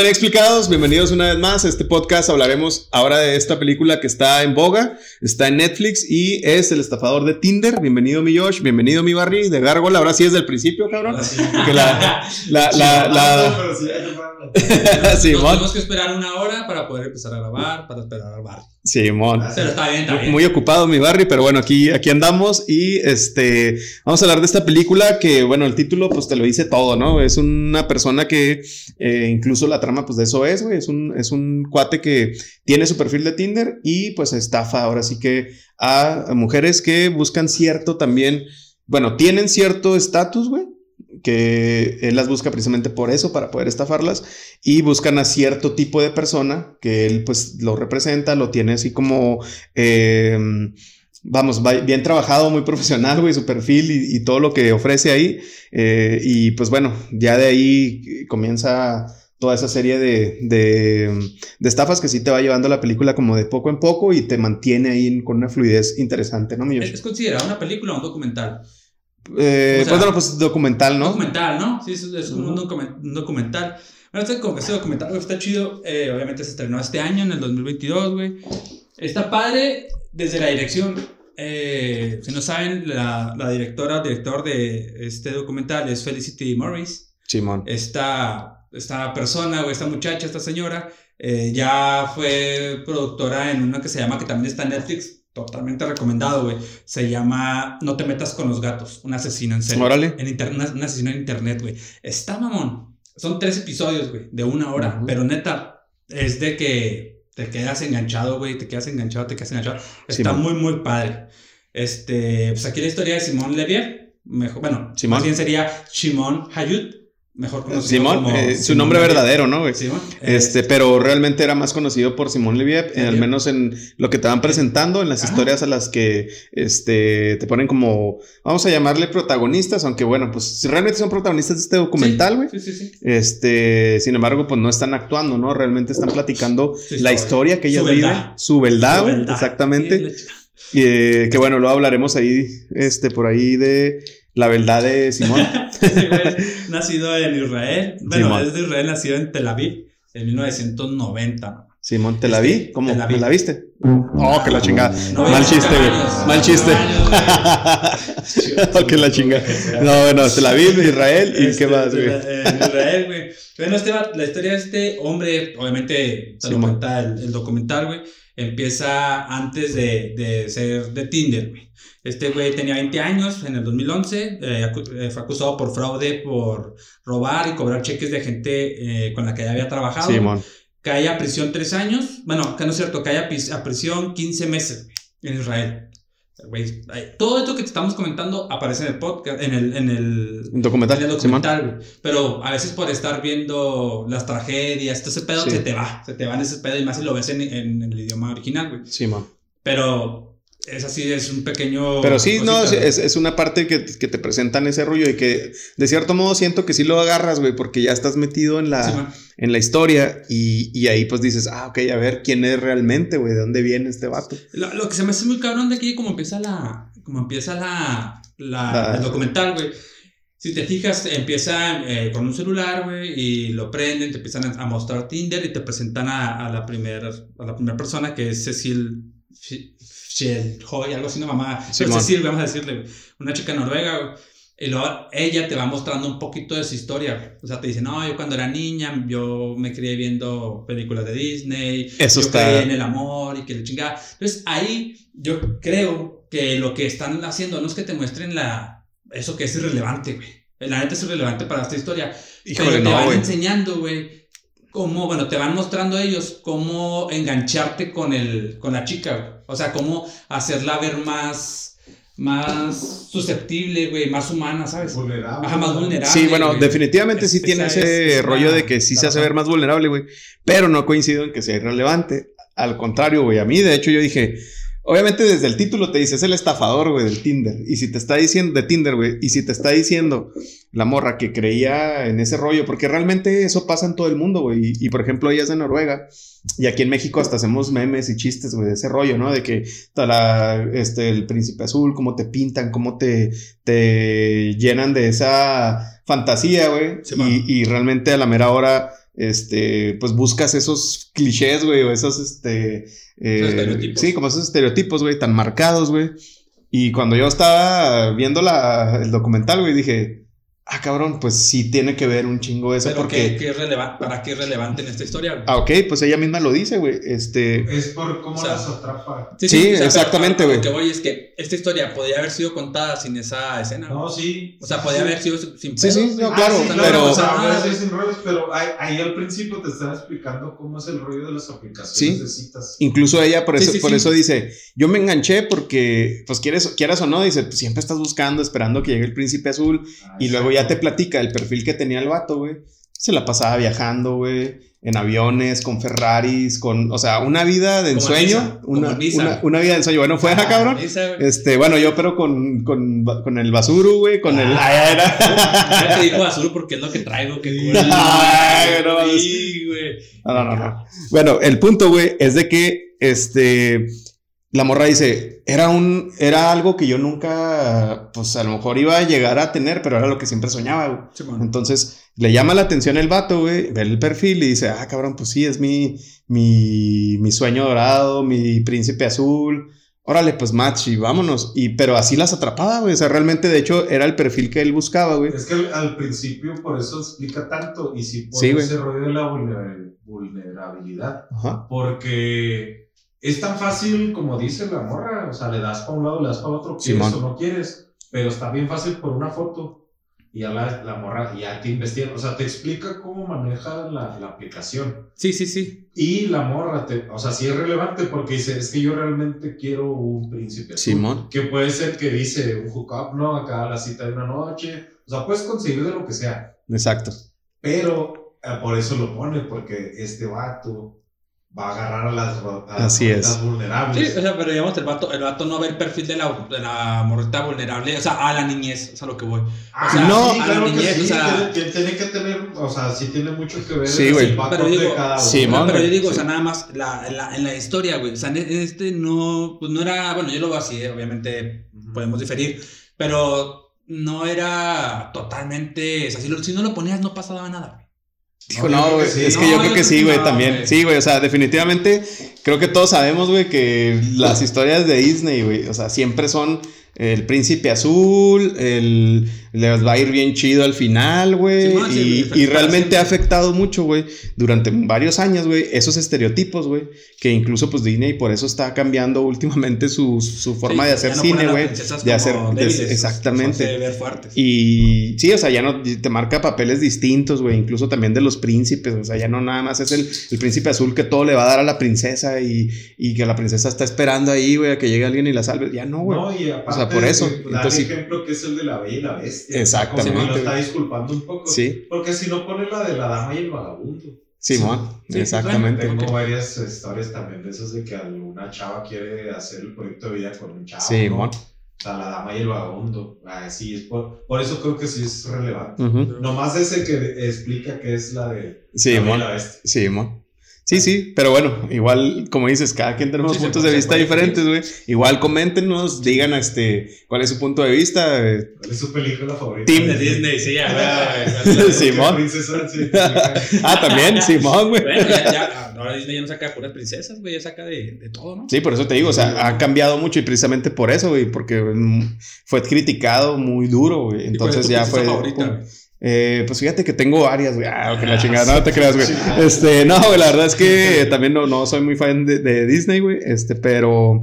¿Qué onda, explicados? Bienvenidos una vez más a este podcast. Hablaremos ahora de esta película que está en boga, está en Netflix y es El estafador de Tinder. Bienvenido, mi Josh. Bienvenido, mi Barry de Gárgola. Ahora sí es del principio, cabrón. Que la, la, la, la... Sí, tenemos que esperar una hora para poder empezar a grabar, para esperar al Barry. Simón. Pero está bien, está bien. Muy ocupado mi Barry, pero bueno, aquí, aquí andamos y este, vamos a hablar de esta película que, bueno, el título pues te lo dice todo, ¿no? Es una persona que eh, incluso la trama pues de eso es, güey, es un, es un cuate que tiene su perfil de Tinder y pues estafa ahora sí que a mujeres que buscan cierto también, bueno, tienen cierto estatus, güey, que él las busca precisamente por eso, para poder estafarlas, y buscan a cierto tipo de persona que él pues lo representa, lo tiene así como, eh, vamos, bien trabajado, muy profesional, güey, su perfil y, todo lo que ofrece ahí, eh, y pues bueno, ya de ahí comienza toda esa serie de, de, estafas que sí te va llevando la película como de poco en poco y te mantiene ahí con una fluidez interesante, ¿no? ¿Es considerada una película o un documental? Eh, pues bueno, pues documental, ¿no? Documental, ¿no? Sí, es, como un, documental. Bueno, este, este documental está chido. Eh, obviamente se estrenó este año, en el 2022, güey. Está padre desde la dirección. Eh, si no saben, la, la directora, director de este documental es Felicity Morris. Simón. Esta, esta persona, o esta muchacha, esta señora, eh, ya fue productora en una que se llama, que también está en Netflix, totalmente recomendado, güey. Se llama No te metas con los gatos, un asesino en serio. Órale. En internet, un asesino en internet, güey. Está mamón. Son tres episodios, güey, de una hora, pero neta, es de que te quedas enganchado, güey, te quedas enganchado, te quedas enganchado. Está muy, muy padre. Este, pues aquí la historia de Simón Levier, mejor, bueno, Simón. más bien sería Shimon Hayut, mejor conocido Simón, como eh, su nombre verdadero, ¿no, güey? Simón. Este, pero realmente era más conocido por Simón Leviev, al menos en lo que te van presentando, en las historias a las que este, te ponen como, vamos a llamarle protagonistas, aunque bueno, pues realmente son protagonistas de este documental, güey. Sí, sí, sí, Este, sin embargo, pues no están actuando, ¿no? Realmente están platicando la historia que ellos viven, su verdad, güey, exactamente. Y eh, que bueno, luego hablaremos ahí, este, por ahí de la verdad de Simón. nacido en Israel. Bueno, es de Israel, nacido en Tel Aviv en 1990. Simón, ¿te la vi? ¿Cómo? ¿Me la viste? Oh, que la chingada. Mal chiste, güey. Mal chiste. oh, que la chingada. No, bueno, te la vi en Israel y qué más, güey. En Israel, güey. Bueno, este la historia de este hombre, obviamente, se lo cuenta el, el documental, güey. Empieza antes de, de ser de Tinder, güey. Este güey tenía 20 años en el 2011, eh, eh, fue acusado por fraude, por robar y cobrar cheques de gente eh, con la que ya había trabajado. Sí, cae a prisión 3 años, bueno, que no es cierto, cae a, prisión 15 meses en Israel. Todo esto que te estamos comentando aparece en el podcast, en el, en el documental. En el documental Pero a veces por estar viendo las tragedias, todo ese pedo se te va, se te va en ese pedo y más si lo ves en, en, el idioma original, güey. Sí, man. Pero es así, es un pequeño... Pero sí, no, es, es, una parte que, que, te presentan ese rollo y que de cierto modo siento que sí lo agarras, güey, porque ya estás metido en la, en la historia y, y, ahí pues dices, ah, ok, a ver quién es realmente, güey, de dónde viene este vato. Lo, lo, que se me hace muy cabrón de aquí, como empieza la, como empieza la, la, el documental, güey. Si te fijas, empieza eh, con un celular, güey, y lo prenden, te empiezan a, mostrar Tinder y te presentan a, a la primera a la primera persona que es Cecil Hoy, algo así, una mamá. Sí, Cecil, vamos a decirle, una chica noruega, Y luego ella te va mostrando un poquito de su historia. O sea, te dice, no, yo cuando era niña, yo me crié viendo películas de Disney. Eso yo está. Creí en el amor y que le chingada. Entonces, ahí yo creo que lo que están haciendo no es que te muestren la, eso que es irrelevante, güey. La neta es irrelevante para esta historia. pero te van enseñando, güey cómo, bueno, te van mostrando ellos cómo engancharte con, el, con la chica, O sea, cómo hacerla ver más, más susceptible, güey, más humana, ¿sabes? Vulnerable. Ajá, más vulnerable. Sí, bueno, definitivamente sí tiene ese rollo de que sí se hace ver más vulnerable, güey. Pero no coincido en que sea irrelevante. Al contrario, güey, a mí, de hecho, yo dije, Obviamente desde el título te dice, es el estafador, güey, del Tinder. Y si te está diciendo, de Tinder, güey, y si te está diciendo la morra que creía en ese rollo, porque realmente eso pasa en todo el mundo, güey. Y, por ejemplo, ella es de Noruega. Y aquí en México hasta hacemos memes y chistes, güey, de ese rollo, ¿no? De que la, este, el príncipe azul, cómo te pintan, cómo te, te llenan de esa fantasía, güey. y, y realmente a la mera hora, este, pues buscas esos clichés, güey, o esos, este... Eh, sí, como esos estereotipos, güey, tan marcados, güey. Y cuando yo estaba viendo la, el documental, güey, dije, ah, cabrón, pues sí tiene que ver un chingo eso. Pero porque... ¿qué, es ¿para qué es relevante en esta historia? Güey? Ah, ok, pues ella misma lo dice, güey. Este... Es por cómo las atrapa. Sí, sí, exactamente, güey. Lo que voy es que esta historia podría haber sido contada sin esa escena. No, sí. O sea, podría haber sido sin Sí, sí, no, claro, ah, pero... O sea, sin rollos, pero ahí, al principio te están explicando cómo es el rollo de las aplicaciones de citas. Incluso ella por eso, por eso dice, yo me enganché porque, pues quieres, quieras o no, dice, pues siempre estás buscando, esperando que llegue el príncipe azul ah, y luego ya te platica el perfil que tenía el vato, güey, se la pasaba viajando, güey, en aviones, con Ferraris, con, o sea, una vida de ensueño, una, una, vida de ensueño. Bueno, fue, ah, cabrón. este, bueno, yo, pero con, con, con el basuru, güey, con el. Ah, era. te dijo basuru porque es lo que traigo, que güey. No, no, no. Bueno, el punto, güey, es de que, este la morra dice, era un, era algo que yo nunca, pues a lo mejor iba a llegar a tener, pero era lo que siempre soñaba, güey. Entonces, le llama la atención el vato, güey, ve el perfil y dice, ah, cabrón, pues sí, es mi, mi, mi sueño dorado, mi príncipe azul. Órale, pues match y vámonos. Y, pero así las atrapaba, güey. O sea, realmente, de hecho, era el perfil que él buscaba, güey. Es que al, principio por eso explica tanto. Y sí, por ese rollo de la vulnerabilidad. Ajá. Porque es tan fácil como dice la morra, o sea, le das para un lado, le das para otro, quieres o no quieres, pero está bien fácil por una foto y ya la, la morra ya te investiga, o sea, te explica cómo maneja la, la, aplicación. Sí, sí, sí. Y la morra, te, o sea, sí es relevante porque dice, es que yo realmente quiero un príncipe. Simón. Que puede ser que dice un hookup, ¿no? Acá la cita de una noche, o sea, puedes conseguir de lo que sea. Exacto. Pero eh, por eso lo pone, porque este vato va a agarrar a las, a Así es. vulnerables. Sí, o sea, pero digamos, el vato, el vato no ve el perfil de la, de la morrita vulnerable, o sea, a la niñez, o sea, lo que voy. O ah, sea, no, a la niñez, sí, o sea, tiene, tiene, que tener, o sea, sí tiene mucho que ver sí, el impacto pero digo, de cada uno. Sí, pero yo digo, o sea, nada más la, la, en la historia, güey, o sea, este no, pues no era, bueno, yo lo veo así, eh, obviamente podemos diferir, pero no era totalmente, o sea, si, lo, si no lo ponías no pasaba nada, güey. Dijo, no, güey. es que yo creo que sí, güey, también. Sí, güey, o sea, definitivamente creo que todos sabemos, güey, que las historias de Disney, güey, o sea, siempre son el príncipe azul, el, les va a ir bien chido al final, güey. y, realmente ha afectado mucho, güey, durante varios años, güey, esos estereotipos, güey. Que incluso, pues Disney por eso está cambiando últimamente su, su forma de hacer cine, güey. De hacer. exactamente. Y sí, o sea, ya no te marca papeles distintos, güey. Incluso también de los príncipes. O sea, ya no nada más es el, el príncipe azul que todo le va a dar a la princesa y, y que la princesa está esperando ahí, güey, a que llegue alguien y la salve. Ya no, güey. No, y aparte, o sea, por eso. Entonces, ejemplo que es el de la bella y la bestia. Exactamente. Como lo está disculpando un poco. Sí. Porque si no pone la de la dama y el vagabundo. Simón, sí, exactamente. Tengo varias historias también de esas de que alguna chava quiere hacer el proyecto de vida con un chavo. Simón. O sea, la dama y el vagabundo. Ah, sí, es por, por, eso creo que sí es relevante. Uh Nomás ese que explica que es la de. Simón. Simón. Sí, sí, pero bueno, igual, como dices, cada quien tenemos puntos de vista diferentes, güey. Igual coméntenos, digan este, cuál es su punto de vista. ¿Cuál es su película favorita? Team de Disney, sí, a ver. Simón. ah, también, Simón, güey. Bueno, ya, ya, ahora Disney ya no saca de puras princesas, güey, ya saca de, de, todo, ¿no? Sí, por eso te digo, o sea, ha cambiado mucho y precisamente por eso, güey, porque fue criticado muy duro, güey. Entonces ya fue. Favorita, eh, pues fíjate que tengo varias, güey. Ah, que la chingada, no te creas, güey. Este, no, güey, la verdad es que también no, no soy muy fan de, de Disney, güey. Este, pero.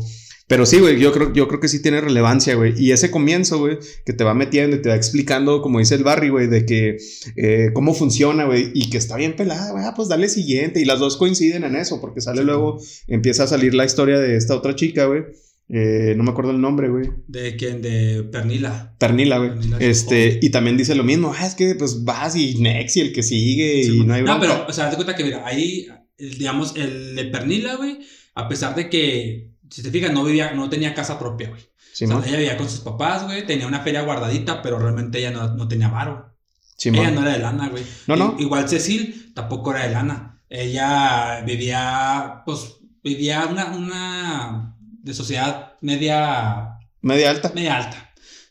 Pero sí, güey, yo creo, yo creo que sí tiene relevancia, güey. Y ese comienzo, güey, que te va metiendo y te va explicando, como dice el Barry, güey, de que eh, cómo funciona, güey, y que está bien pelada, güey, ah, pues dale siguiente. Y las dos coinciden en eso, porque sale luego, empieza a salir la historia de esta otra chica, güey. Eh, no me acuerdo el nombre, güey. ¿De quién? De Pernila. Pernila, güey. este, y también dice lo mismo. Ah, es que pues vas y next y el que sigue y no hay No, pero, o sea, te cuenta que, mira, ahí, digamos, el de Pernila, güey, a pesar de que, si te fijas, no vivía, no tenía casa propia, güey. Sí, o sea, ella vivía con sus papás, güey, tenía una feria guardadita, pero realmente ella no, no tenía varo. Sí, ella no era de lana, güey. No, no. igual Cecil tampoco era de lana. Ella vivía, pues, vivía una, una de sociedad media... Media alta. Media alta.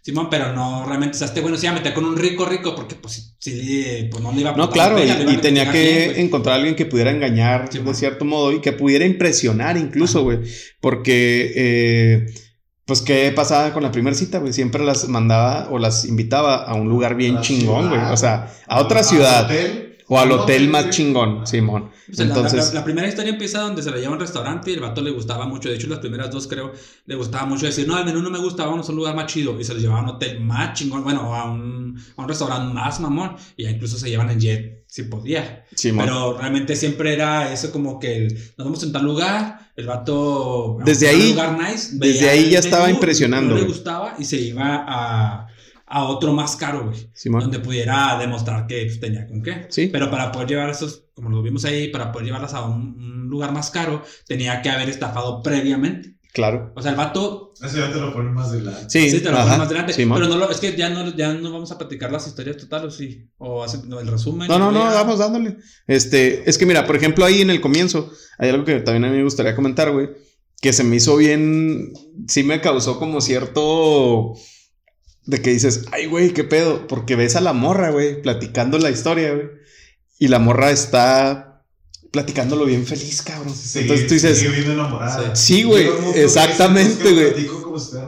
Simón, pero no realmente, o sea, este bueno se iba a meter con un rico rico porque pues sí, pues no le iba a No, claro, y, tenía que encontrar a alguien que pudiera engañar de cierto modo y que pudiera impresionar incluso, güey, porque eh, pues qué pasaba con la primera cita, güey, siempre las mandaba o las invitaba a un lugar bien chingón, güey, o sea, a otra ciudad. O al hotel más chingón, Simón. Entonces, la, primera historia empieza donde se le lleva a un restaurante y el vato le gustaba mucho. De hecho, las primeras dos, creo, le gustaba mucho decir, no, al menú no me gusta, vamos a un lugar más chido. Y se les llevaba a un hotel más chingón, bueno, a un, a un restaurante más mamón. Y ya incluso se llevan en jet si podía. Pero realmente siempre era eso como que el, nos vamos a un tal lugar, el vato... Desde ahí, lugar nice, desde ahí ya estaba impresionando. No le gustaba y se iba a a otro más caro, güey. Donde pudiera demostrar que pues, tenía con qué. Sí. Pero para poder llevar esos, como lo vimos ahí, para poder llevarlas a un, lugar más caro, tenía que haber estafado previamente. Claro. O sea, el vato. Eso ya te lo ponen más adelante. Sí, sí te lo ponen más adelante. pero no lo, es que ya no, ya no vamos a platicar las historias totales, ¿o sí? O el resumen. No, no, no, vamos dándole. Este, es que mira, por ejemplo, ahí en el comienzo, hay algo que también a mí me gustaría comentar, güey. Que se me hizo bien. Sí me causó como cierto de que dices, ay, güey, qué pedo. Porque ves a la morra, güey, platicando la historia, güey. Y la morra está platicándolo bien feliz, cabrón. Entonces tú dices. Sí, güey, exactamente, güey.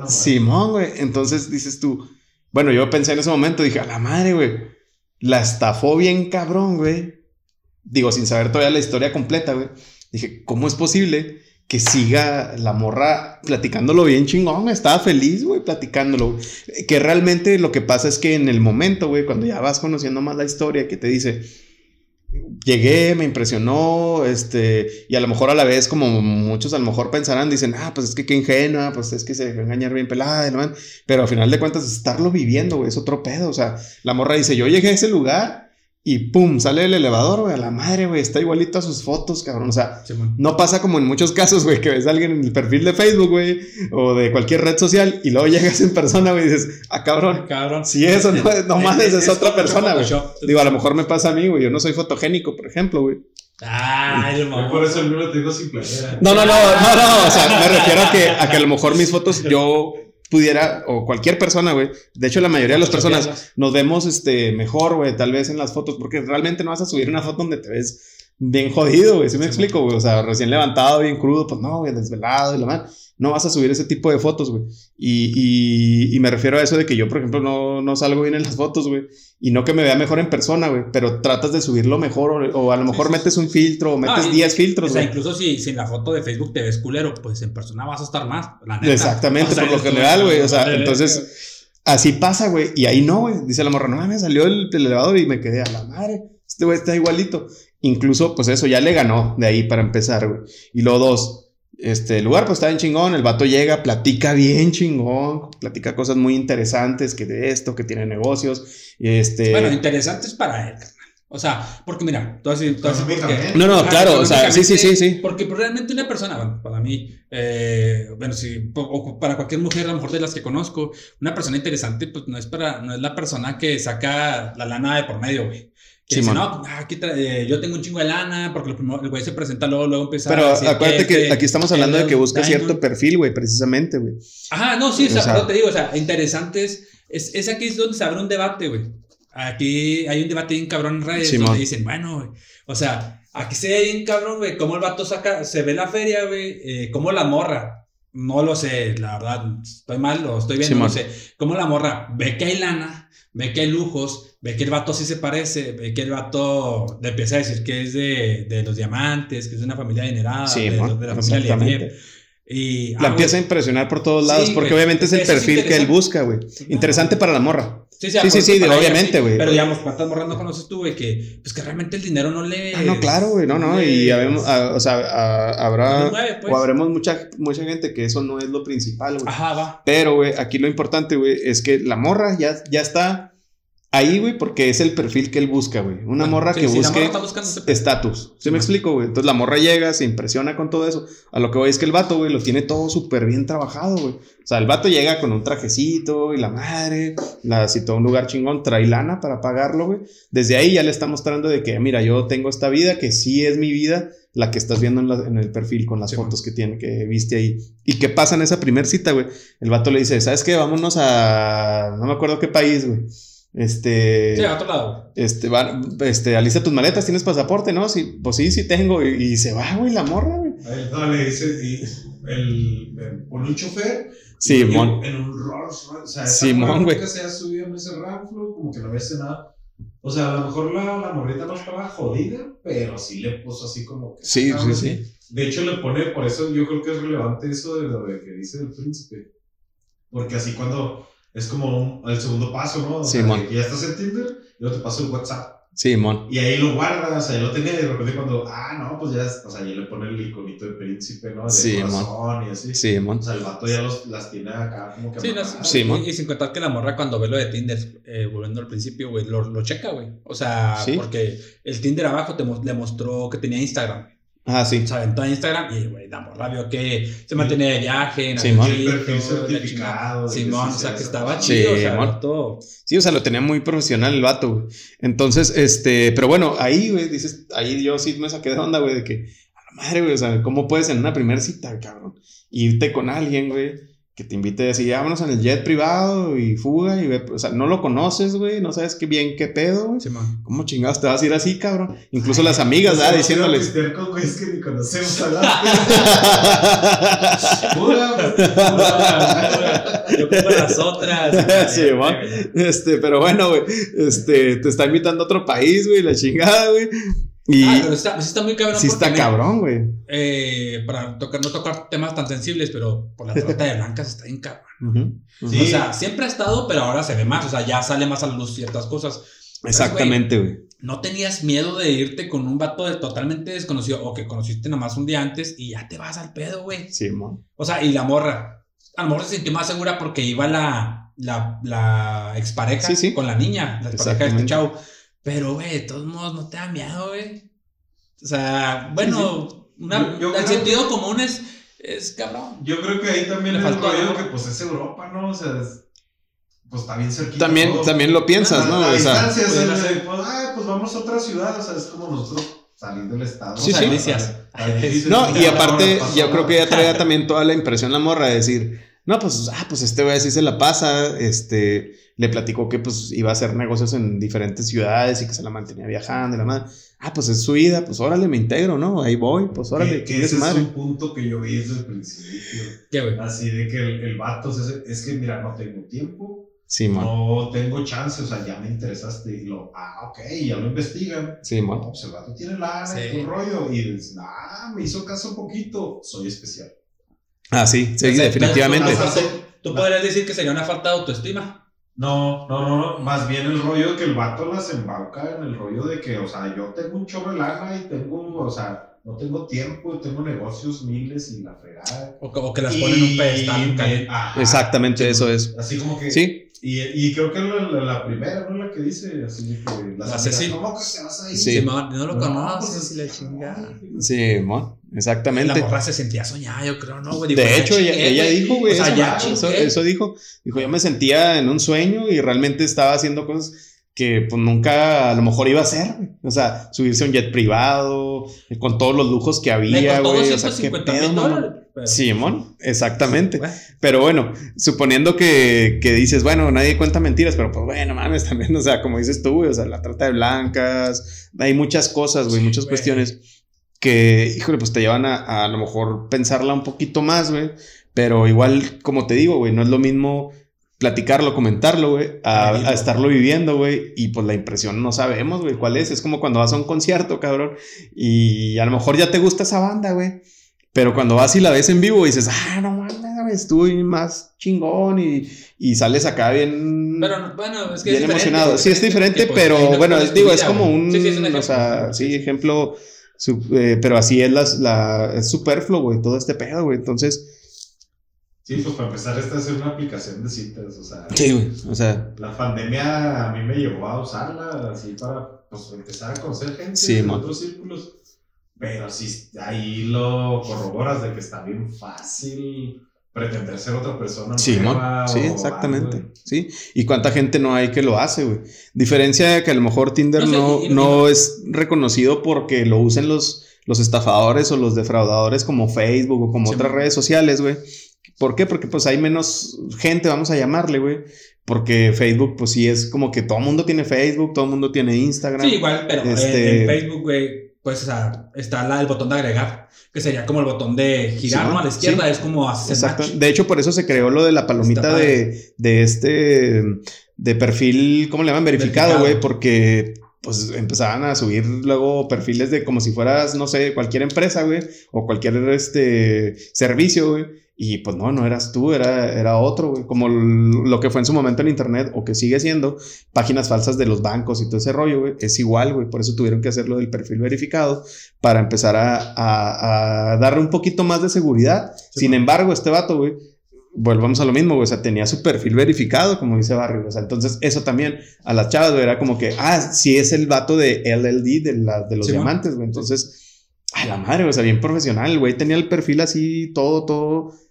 Simón, güey. Entonces dices tú, bueno, yo pensé en ese momento, dije, a la madre, güey. La estafó bien cabrón, güey. Digo, sin saber todavía la historia completa, güey. Dije, ¿cómo es posible que siga la morra platicándolo bien chingón. Estaba feliz, güey, platicándolo. Que realmente lo que pasa es que en el momento, güey, cuando ya vas conociendo más la historia, que te dice, llegué, me impresionó, este, y a lo mejor a la vez, como muchos a lo mejor pensarán, dicen, ah, pues es que qué ingenua, pues es que se dejó engañar bien pelada, ¿no? pero al final de cuentas, estarlo viviendo, güey, es otro pedo. O sea, la morra dice, yo llegué a ese lugar y pum, sale el elevador, güey, a la madre, güey, está igualito a sus fotos, cabrón. O sea, no pasa como en muchos casos, güey, que ves a alguien en el perfil de Facebook, güey, o de cualquier red social, y luego llegas en persona, güey, y dices, ah, cabrón, cabrón. Si eso no, no mames, es, otra persona, güey. Digo, a lo mejor me pasa a mí, güey, yo no soy fotogénico, por ejemplo, güey. Ah, Por eso el mío te digo sin playera. No, no, no, no, no, o sea, me refiero a que, a que a lo mejor mis fotos yo pudiera, o cualquier persona, güey. De hecho, la mayoría de las personas nos vemos este, mejor, güey, tal vez en las fotos, porque realmente no vas a subir una foto donde te ves bien jodido, güey. ¿Sí me explico, güey? O sea, recién levantado, bien crudo, pues no, güey, desvelado y lo más no vas a subir ese tipo de fotos, güey. Y, y, me refiero a eso de que yo, por ejemplo, no, no salgo bien en las fotos, güey. Y no que me vea mejor en persona, güey. Pero tratas de subirlo mejor. O, a lo mejor metes un filtro o metes 10 filtros, güey. O sea, incluso si, si en la foto de Facebook te ves culero, pues en persona vas a estar más. La neta. Exactamente, por lo general, güey. O sea, entonces. Así pasa, güey. Y ahí no, güey. Dice la morra, no me salió el, elevador y me quedé a la madre. Este güey está igualito. Incluso, pues eso ya le ganó de ahí para empezar, güey. Y luego dos este lugar pues está bien chingón, el vato llega, platica bien chingón, platica cosas muy interesantes que de esto, que tiene negocios, este... Bueno, interesantes para él, O sea, porque mira, tú así, tú así No, no, claro, o sea, sí, sí, sí, sí. Porque realmente una persona, bueno, para mí, eh, bueno, sí, o para cualquier mujer, a lo mejor de las que conozco, una persona interesante, pues no es para, no es la persona que saca la lana de por medio, güey. Que dice, no, pues, aquí eh, yo tengo un chingo de lana, porque el güey se presenta luego, luego empieza Pero acuérdate que, aquí estamos hablando de que busca cierto perfil, güey, precisamente, güey. Ajá, no, sí, o sea, te digo, o sea, interesantes. Es, es aquí es donde se abre un debate, güey. Aquí hay un debate bien cabrón en redes donde dicen, bueno, güey, o sea, aquí se ve bien cabrón, güey, cómo el vato saca, se ve la feria, güey, eh, cómo la morra, no lo sé, la verdad, estoy mal o estoy bien, no sé, cómo la morra ve que hay lana, ve que hay lujos, ve que el vato sí se parece, ve que el vato le empieza a decir que es de, de los diamantes, que es de una familia adinerada, de, de, la familia Y, la empieza a impresionar por todos lados, porque obviamente es el perfil que él busca, güey. Interesante para la morra. Sí, sí, sí, sí, obviamente, güey. Pero digamos, ¿cuántas morras no conoces tú, güey? Que, pues que realmente el dinero no le. Ah, no, claro, güey, no, no. y habemos, o sea, habrá. Pues. O habremos mucha, mucha gente que eso no es lo principal, güey. Ajá, va. Pero, güey, aquí lo importante, güey, es que la morra ya, ya está Ahí, güey, porque es el perfil que él busca, güey. Una morra que busque estatus. ¿Sí me explico, güey? Entonces la morra llega, se impresiona con todo eso. A lo que voy es que el vato, güey, lo tiene todo súper bien trabajado, güey. O sea, el vato llega con un trajecito y la madre, la citó a un lugar chingón, trae lana para pagarlo, güey. Desde ahí ya le está mostrando de que, mira, yo tengo esta vida, que sí es mi vida, la que estás viendo en, el perfil con las fotos que tiene, que viste ahí. Y que pasa en esa primer cita, güey. El vato le dice, ¿sabes qué? Vámonos a... No me acuerdo qué país, güey. Este. Sí, a otro lado. Este, va, este, alista tus maletas, ¿tienes pasaporte? ¿No? Sí, pues sí, sí tengo. Y, se va, güey, la morra, güey. No, le dice, y el, el, un chofer. Simón. En un Rolls Royce. O sea, Simón, güey. se ha subido en ese Ramflo, como que no había nada. O sea, a lo mejor la, la morrita no estaba jodida, pero sí le puso así como que. Sí, sí, sí. De hecho, le pone, por eso yo creo que es relevante eso de lo que dice el príncipe. Porque así cuando es como el segundo paso, ¿no? O sí, sea, ya estás en Tinder y luego te paso el WhatsApp. Sí, mon. Y ahí lo guardas, ahí lo tenía y de repente cuando, ah, no, pues ya, o sea, ya le pone el iconito de príncipe, ¿no? De sí, corazón y así. Sí, mon. O sea, el vato ya los, las tiene acá como que... Sí, no, sí, mon. Y, sin contar que la morra cuando ve lo de Tinder, eh, volviendo al principio, güey, lo, lo checa, güey. O sea, porque el Tinder abajo te le mostró que tenía Instagram. Ah, sí. Se aventó a Instagram y, güey, la morra vio que se mantenía de viaje, en Simón. perfil certificado. Simón, o sea, que estaba chido, sí, o sea, todo. Sí, o sea, lo tenía muy profesional el vato, güey. Entonces, este, pero bueno, ahí, güey, dices, ahí yo sí me saqué de onda, güey, de que, a la madre, güey, o sea, ¿cómo puedes en una primera cita, cabrón? Irte con alguien, güey, que te invite a decir, vámonos en el jet privado y fuga y ve, o sea, no lo conoces, güey, no sabes qué bien qué pedo, güey. Sí, ¿Cómo chingados te vas a ir así, cabrón? Incluso las amigas, ¿verdad? Diciéndoles. Es que ni conocemos a la... Yo como las otras. sí. Este, pero bueno, güey, este, te está invitando a otro país, güey, la chingada, güey. Y ah, pero está, está muy cabrón. Sí, está cabrón, güey. Eh, para tocar, no tocar temas tan sensibles, pero por la trata de blancas está bien cabrón. O sea, siempre ha estado, pero ahora se ve más. O sea, ya sale más a la luz ciertas cosas. Exactamente, güey. No tenías miedo de irte con un vato de totalmente desconocido o que conociste nomás un día antes y ya te vas al pedo, güey. Sí, man. O sea, y la morra. A lo mejor se sintió más segura porque iba la, la, la expareja con la niña, la expareja de este chavo. Pero, güey, de todos modos, no te da miedo, güey. O sea, bueno, el sentido común es, es cabrón. Yo creo que ahí también le faltó algo que pues es Europa, ¿no? O sea, pues está bien cerquita. También, también lo piensas, ¿no? La, distancia es el, pues, ah, pues vamos a otra ciudad, o sea, es como nosotros saliendo del estado. Sí, sí. No, y aparte, yo creo que ya traía también toda la impresión la morra de decir, no, pues, ah, pues este güey así se la pasa, este, le platicó que pues iba a hacer negocios en diferentes ciudades y que se la mantenía viajando y la madre. Ah, pues es su vida, pues órale, me integro, ¿no? Ahí voy, pues órale. Que, ese es un punto que yo vi desde el principio. ¿Qué, güey? Así de que el, el vato es, es, que, mira, no tengo tiempo. Sí, man. No tengo chance, o sea, ya me interesaste. Y lo, ah, ok, ya lo investigan. Sí, man. pues el vato tiene lana sí. y rollo. Y dicen, ah, me hizo caso un poquito, soy especial. Ah, sí, sí, definitivamente. Tú podrías decir que sería una falta de autoestima. No, no, no, no, más bien el rollo que el vato las embauca en el rollo de que, o sea, yo tengo un chorro de lana y tengo, o sea, no tengo tiempo, tengo negocios miles y la fregada. O, que las ponen en un pedestal. Exactamente, eso es. Así como que. Sí. Y, y creo que la, la, primera, ¿no? La que dice, así que. La asesina. ¿Cómo que te vas a ir? Sí, no, no lo conoces, la chingada. Sí, mon. Exactamente. La morra se sentía soñada, yo creo, ¿no, güey? de hecho, ella, dijo, güey. O sea, ya, eso, eso, dijo. Dijo, yo me sentía en un sueño y realmente estaba haciendo cosas que pues nunca a lo mejor iba a hacer, O sea, subirse a un jet privado, con todos los lujos que había, güey. O sea, qué pedo, Simón, exactamente. Pero bueno, suponiendo que, que, dices, bueno, nadie cuenta mentiras, pero pues bueno, mames, también, o sea, como dices tú, güey, o sea, la trata de blancas, hay muchas cosas, güey, muchas cuestiones que, híjole, pues te llevan a, a, lo mejor pensarla un poquito más, güey. Pero igual, como te digo, güey, no es lo mismo platicarlo, comentarlo, güey, a, a, estarlo viviendo, güey. Y pues la impresión no sabemos, güey, cuál es. Es como cuando vas a un concierto, cabrón. Y a lo mejor ya te gusta esa banda, güey. Pero cuando vas y la ves en vivo, dices, ah, no mames, estuve más chingón y, y sales acá bien. Pero bueno, es que bien emocionado. Sí, es diferente, pero bueno, digo, es como un. Sí, sí, o sea, sí, ejemplo eh, pero así es, las, la, es superfluo, güey, todo este pedo, güey. Entonces. Sí, pues para empezar, esta es una aplicación de citas, o sea. Sí, güey, o sea. La pandemia a mí me llevó a usarla así para pues, empezar a conocer gente en otros círculos. Pero si ahí lo corroboras de que está bien fácil pretender ser otra persona. Sí, sí, exactamente. Sí. Y cuánta gente no hay que lo hace, güey. Diferencia de que a lo mejor Tinder no, no, es reconocido porque lo usen los, los estafadores o los defraudadores como Facebook o como otras redes sociales, güey. ¿Por qué? Porque pues hay menos gente, vamos a llamarle, güey. Porque Facebook, pues sí es como que todo el mundo tiene Facebook, todo el mundo tiene Instagram. Sí, igual, pero este... en Facebook, güey, pues o sea, está la, el botón de agregar, que sería como el botón de girar ¿no? a la izquierda, es como hacer Exacto. De hecho, por eso se creó lo de la palomita de, de este, de perfil, ¿cómo le llaman? Verificado, güey, porque pues empezaban a subir luego perfiles de como si fueras, no sé, cualquier empresa, güey, o cualquier este servicio, güey. Y pues no, no eras tú, era, era otro, güey. Como lo que fue en su momento en Internet, o que sigue siendo, páginas falsas de los bancos y todo ese rollo, güey. Es igual, güey. Por eso tuvieron que hacerlo del perfil verificado, para empezar a, a, darle un poquito más de seguridad. Sin embargo, este vato, güey, volvamos a lo mismo, güey. O sea, tenía su perfil verificado, como dice Barrio. O sea, entonces eso también a las chavas, güey, era como que, ah, sí es el vato de LLD, de, la, de los diamantes, güey. Entonces, a la madre, o sea, bien profesional, güey. Tenía el perfil así, todo, todo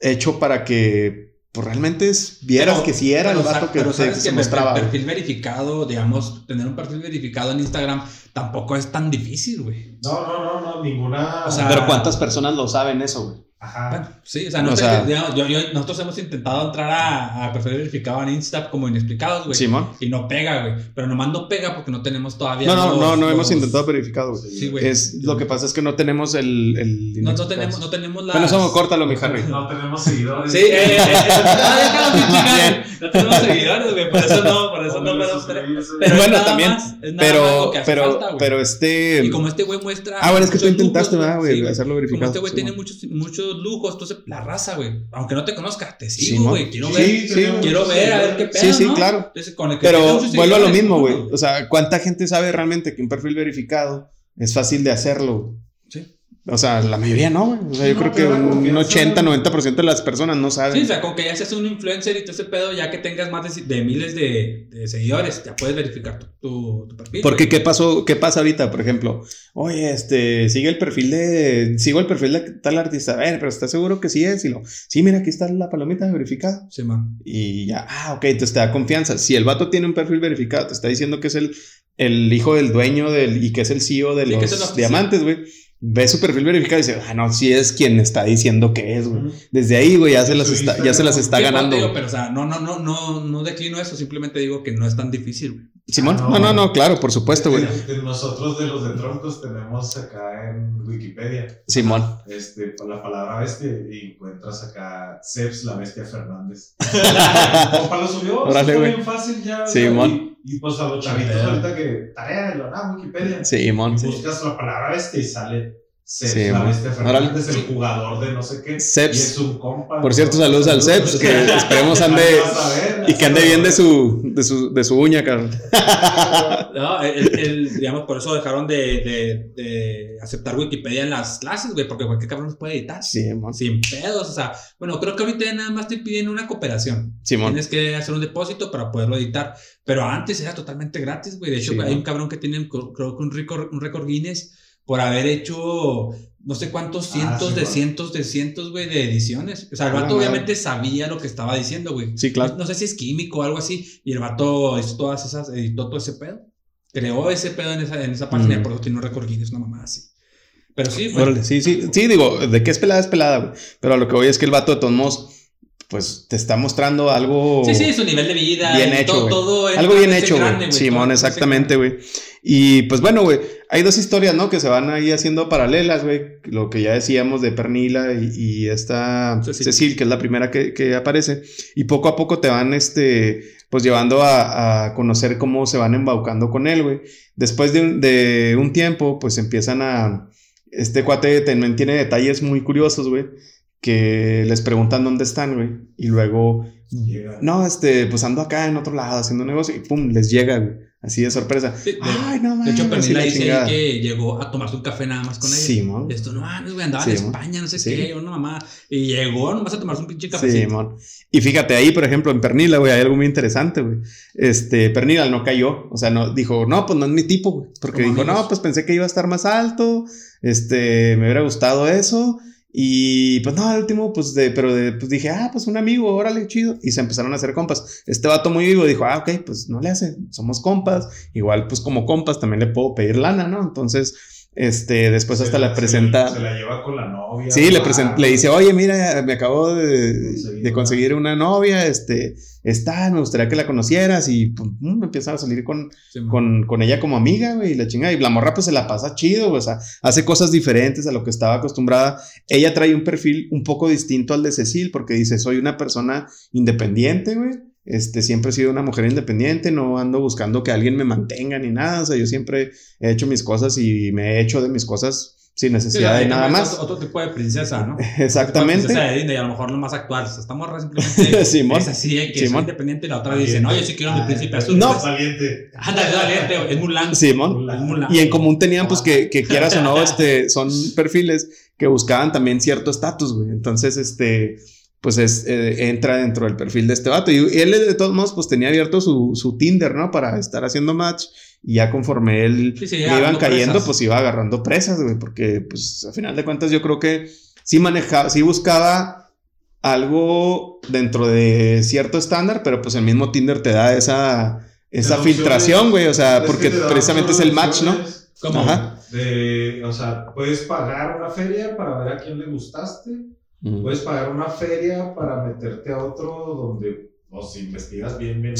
hecho para que pues realmente es, vieras que sí era el vato que, se, mostraba. El perfil verificado, digamos, tener un perfil verificado en Instagram tampoco es tan difícil, güey. No, no, no, no, ninguna. O sea, pero ¿cuántas personas lo saben eso, güey? Ajá. sí, o sea, nosotros hemos intentado entrar a, a perfil verificado en Insta como inexplicados, güey. Simón. Y no pega, güey. Pero nomás no pega porque no tenemos todavía. No, no, no, no hemos intentado verificado, güey. Sí, güey. Es, lo que pasa es que no tenemos el. el no, no, tenemos, no tenemos la. Bueno, somos, córtalo, mi Harry. No tenemos seguidores. Sí, eh, eh, eh, no tenemos seguidores, güey. Por eso no, por eso no me Pero bueno, también. pero, pero, pero este. Y como este güey muestra. Ah, bueno, es que tú intentaste, güey, hacerlo verificado. Como este güey tiene muchos, muchos lujos, entonces la raza, güey, aunque no te conozca, te sigo, güey, quiero ver, quiero ver, a ver qué pedo, Sí, sí, claro. Pero vuelvo a lo mismo, güey, o sea, ¿cuánta gente sabe realmente que un perfil verificado es fácil de hacerlo? O sea, la mayoría no, güey. O sea, yo creo que un 80, 90% de las personas no saben. Sí, o sea, con que ya seas un influencer y todo ese pedo, ya que tengas más de, miles de, seguidores, ya puedes verificar tu, tu, perfil. Porque, ¿qué pasó? ¿Qué pasa ahorita? Por ejemplo, oye, este, sigue el perfil de. Sigo el perfil de tal artista. A ver, pero ¿estás seguro que sí es? Y lo, sí, mira, aquí está la palomita verificada. Sí, man. Y ya, ah, ok, entonces te da confianza. Si el vato tiene un perfil verificado, te está diciendo que es el, el hijo del dueño del, y que es el CEO de los diamantes, güey ve su perfil verificado y dice, ah, no, si es quien está diciendo que es, güey. Desde ahí, güey, ya se las está, ya se las está ganando. pero, o sea, no, no, no, no, no declino eso, simplemente digo que no es tan difícil, güey. Simón, no, no, no, claro, por supuesto, güey. Nosotros de los de troncos tenemos acá en Wikipedia. Simón. Este, la palabra bestia y encuentras acá Ceps, la bestia Fernández. Opa lo subió, Órale, bien fácil ya. Simón. Y, pues a los chavitos ahorita que tarea de la Wikipedia. Simón. Buscas la palabra bestia y sale Seps, la bestia Fernández, el jugador de no sé qué. Seps. Y es un compa. Por cierto, saludos al Seps, que esperemos ande. y que ande bien de su, de su, de su uña, cabrón. no, el, digamos, por eso dejaron de, de, de, aceptar Wikipedia en las clases, güey, porque cualquier cabrón nos puede editar. Sí, Sin pedos, o sea, bueno, creo que ahorita nada más te piden una cooperación. Tienes que hacer un depósito para poderlo editar. Pero antes era totalmente gratis, güey. De hecho, hay un cabrón que tiene, creo que un récord, un récord Guinness por haber hecho no sé cuántos ah, cientos de cientos de cientos, güey, de ediciones. O sea, el ah, vato obviamente sabía lo que estaba diciendo, güey. Sí, claro. No, sé si es químico o algo así. Y el vato hizo todas esas, editó todo ese pedo. Creó ese pedo en esa, en esa página, mm. por eso tiene un récord Guinness, una mamá así. Pero sí, güey. sí, sí. Sí, digo, de qué es pelada es pelada, güey. Pero a lo que voy es que el vato de todos modos pues te está mostrando algo. Sí, sí, su nivel de vida. Bien hecho. Todo, algo bien hecho, güey. Simón, exactamente, güey. Y pues bueno, güey, hay dos historias, ¿no? Que se van ahí haciendo paralelas, güey. Lo que ya decíamos de Pernila y, esta Cecil. que es la primera que, aparece. Y poco a poco te van, este, pues llevando a, conocer cómo se van embaucando con él, güey. Después de un, de un tiempo, pues empiezan a. Este cuate también tiene detalles muy curiosos, güey que les preguntan dónde están, güey. Y luego, no, este, pues ando acá en otro lado haciendo negocio y pum, les llega, güey. Así de sorpresa. de, Ay, no De hecho, Pernilla dice que llegó a tomarse un café nada más con ella. Sí, mon. Esto no, no, güey, andaba en España, no sé qué, una mamá. Y llegó nomás a tomarse un pinche café. Sí, mon. Y fíjate ahí, por ejemplo, en Pernila, güey, hay algo muy interesante, güey. Este, Pernila no cayó. O sea, no, dijo, no, pues no es mi tipo, güey. Porque dijo, no, pues pensé que iba a estar más alto. Este, me hubiera gustado eso. Y pues no, al último, pues, de, pero de, pues dije, ah, pues un amigo, órale, chido. Y se empezaron a hacer compas. Este vato muy vivo dijo, ah, ok, pues no le hace, somos compas. Igual, pues como compas también le puedo pedir lana, ¿no? Entonces, Este, después hasta la presenta. Se, la lleva con la novia. Sí, le, le dice, oye, mira, me acabo de, de conseguir una novia, este, está, me gustaría que la conocieras y pues, mm, empieza a salir con, con, con, ella como amiga, güey, y la chinga. Y la morra pues se la pasa chido, o sea, hace cosas diferentes a lo que estaba acostumbrada. Ella trae un perfil un poco distinto al de Cecil porque dice, soy una persona independiente, güey este, siempre he sido una mujer independiente, no ando buscando que alguien me mantenga ni nada. O sea, yo siempre he hecho mis cosas y me he hecho de mis cosas sin necesidad de nada más. Otro, tipo de princesa, ¿no? Exactamente. Princesa de Disney, a lo mejor lo más actual. O sea, estamos simplemente Simón. es así, que Simón. es independiente y la otra dice, no, yo sí quiero mi príncipe azul. No. Es valiente. Ándale, valiente, es Mulan. Simón. Y en común tenían, pues, que, que quieras o no, este, son perfiles que buscaban también cierto estatus, güey. Entonces, este pues es, eh, entra dentro del perfil de este vato. Y, él de todos modos pues tenía abierto su, su, Tinder, ¿no? Para estar haciendo match. Y ya conforme él iban cayendo, pues iba agarrando presas, güey. Porque pues a final de cuentas yo creo que sí manejaba, sí buscaba algo dentro de cierto estándar, pero pues el mismo Tinder te da esa, esa filtración, güey. O sea, porque precisamente es el match, ¿no? ¿Cómo? De, o sea, puedes pagar una feria para ver a quién le gustaste Puedes pagar una feria para meterte a otro donde, o si investigas bien, bien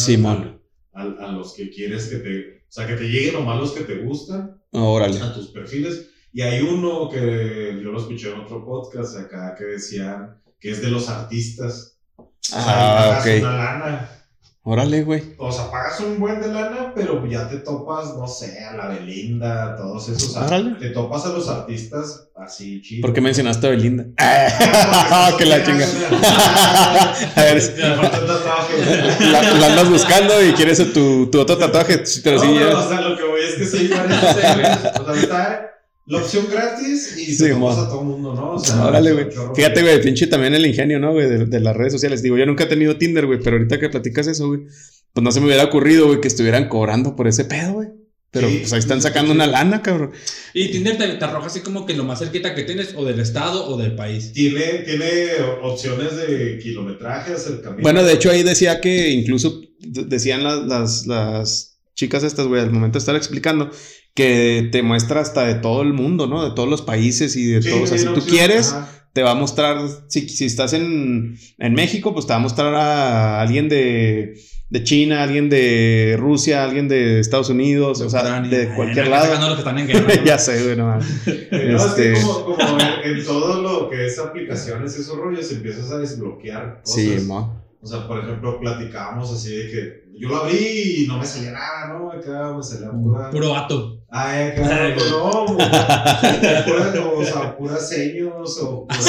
a, a, los que quieres que te, o sea, que te lleguen nomás los que te gustan a tus perfiles. Y hay uno que yo lo escuché en otro podcast acá que decían que es de los artistas. Ah, o Una lana Órale, güey. O sea, pagas un buen de lana, pero ya te topas, no sé, a la Belinda, todos esos. Órale. Te topas a los artistas así chidos. ¿Por qué mencionaste a Belinda? Ah, que la chinga. a ver. la, la andas buscando y quieres tu, tu otro tatuaje. Pero no, sí, ya. o sea, lo que voy es que sí, parece, O sea, está la opción gratis y se pasa a todo el mundo, ¿no? O sea, Órale, güey. Fíjate, güey, pinche también el ingenio, ¿no, güey? De, de, las redes sociales. Digo, yo nunca he tenido Tinder, güey, pero ahorita que platicas eso, güey, pues no se me hubiera ocurrido, güey, que estuvieran cobrando por ese pedo, güey. Pero pues ahí están sacando una lana, cabrón. Y Tinder te, arroja así como que lo más cerquita que tienes, o del estado o del país. Tiene, tiene opciones de kilometraje, acercamiento. Bueno, de hecho ahí decía que incluso decían las, las, las chicas estas, güey, al momento de estar explicando, que te muestra hasta de todo el mundo, ¿no? De todos los países y de todos. O sea, si tú quieres, te va a mostrar, si, si estás en, en, México, pues te va a mostrar a alguien de, de China, alguien de Rusia, alguien de Estados Unidos, o sea, de cualquier lado. Los que están en ya sé, güey, no, este... como, como en, todo lo que es aplicaciones, esos rollos, empiezas a desbloquear cosas. Sí, mo. O sea, por ejemplo, platicábamos así de que yo lo abrí y no me salía nada, ¿no? Acá me salía pura. Puro vato. Ay, acá, no, pura, o sea, puras seños o puras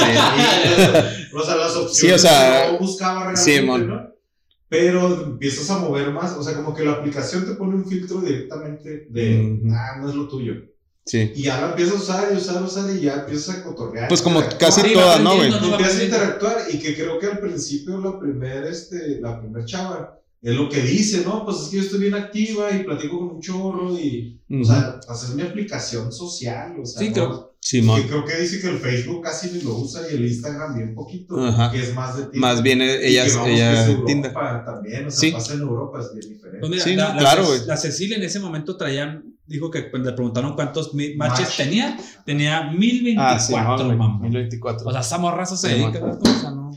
o sea, las opciones sí, o sea, que yo buscaba realmente, sí, ¿no? Pero empiezas a mover más, o sea, como que la aplicación te pone un filtro directamente de, ah, no es lo tuyo. Sí. Y ya la empiezas a usar y usar, usar y ya empiezas a cotorrear. Pues como casi todas, ¿no, güey? empiezas a interactuar y que creo que al principio la primer, este, la primer chava es lo que dice, ¿no? Pues es que yo estoy bien activa y platico con un chorro y, o sea, hacer mi aplicación social, o sea, sí, creo. Sí, creo que dice que el Facebook casi ni lo usa y el Instagram bien poquito, que es más de Tinder. Más bien ella, es ella Tinder. también, o sea, sí. pasa en Europa, es bien diferente. Pues mira, sí, la, claro, güey. La, Cecilia en ese momento traía, dijo que cuando le preguntaron cuántos matches tenía, tenía 1024, ah, sí, mamá. 1024. O sea, esa morrazo se dedica a cosa, ¿no?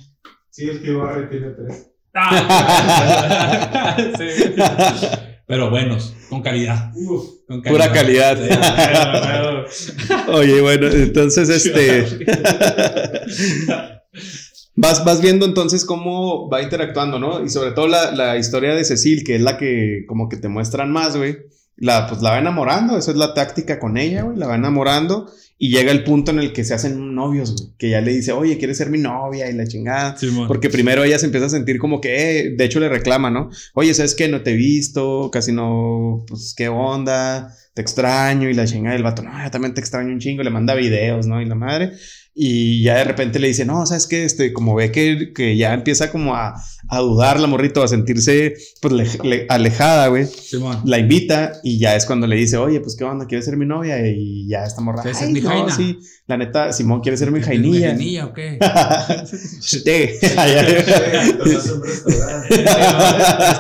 Sí, el que barre tiene tres. Pero buenos, con calidad. Pura calidad. Oye, bueno, entonces este. vas, vas viendo entonces cómo va interactuando, ¿no? Y sobre todo la, la, historia de Cecil, que es la que como que te muestran más, güey. La, pues la va enamorando, esa es la táctica con ella, güey. La va enamorando y llega el punto en el que se hacen novios, güey. Que ya le dice, oye, ¿quieres ser mi novia? Y la chingada. Porque primero ella se empieza a sentir como que, eh, de hecho le reclama, ¿no? Oye, ¿sabes qué? No te he visto, casi no, pues, ¿qué onda? Te extraño. Y la chingada del vato, no, yo también te extraño un chingo. Le manda videos, ¿no? Y la madre. Y ya de repente le dice, no, ¿sabes qué? Este, como ve que, que ya empieza como a, a dudar la morrito, a sentirse pues alejada, güey. la invita y ya es cuando le dice, oye, pues qué onda, ¿quieres ser mi novia? Y ya está morra. Esa es mi no, sí, la neta, Simón quiere ser mi jainilla. ¿Mi jainilla o qué?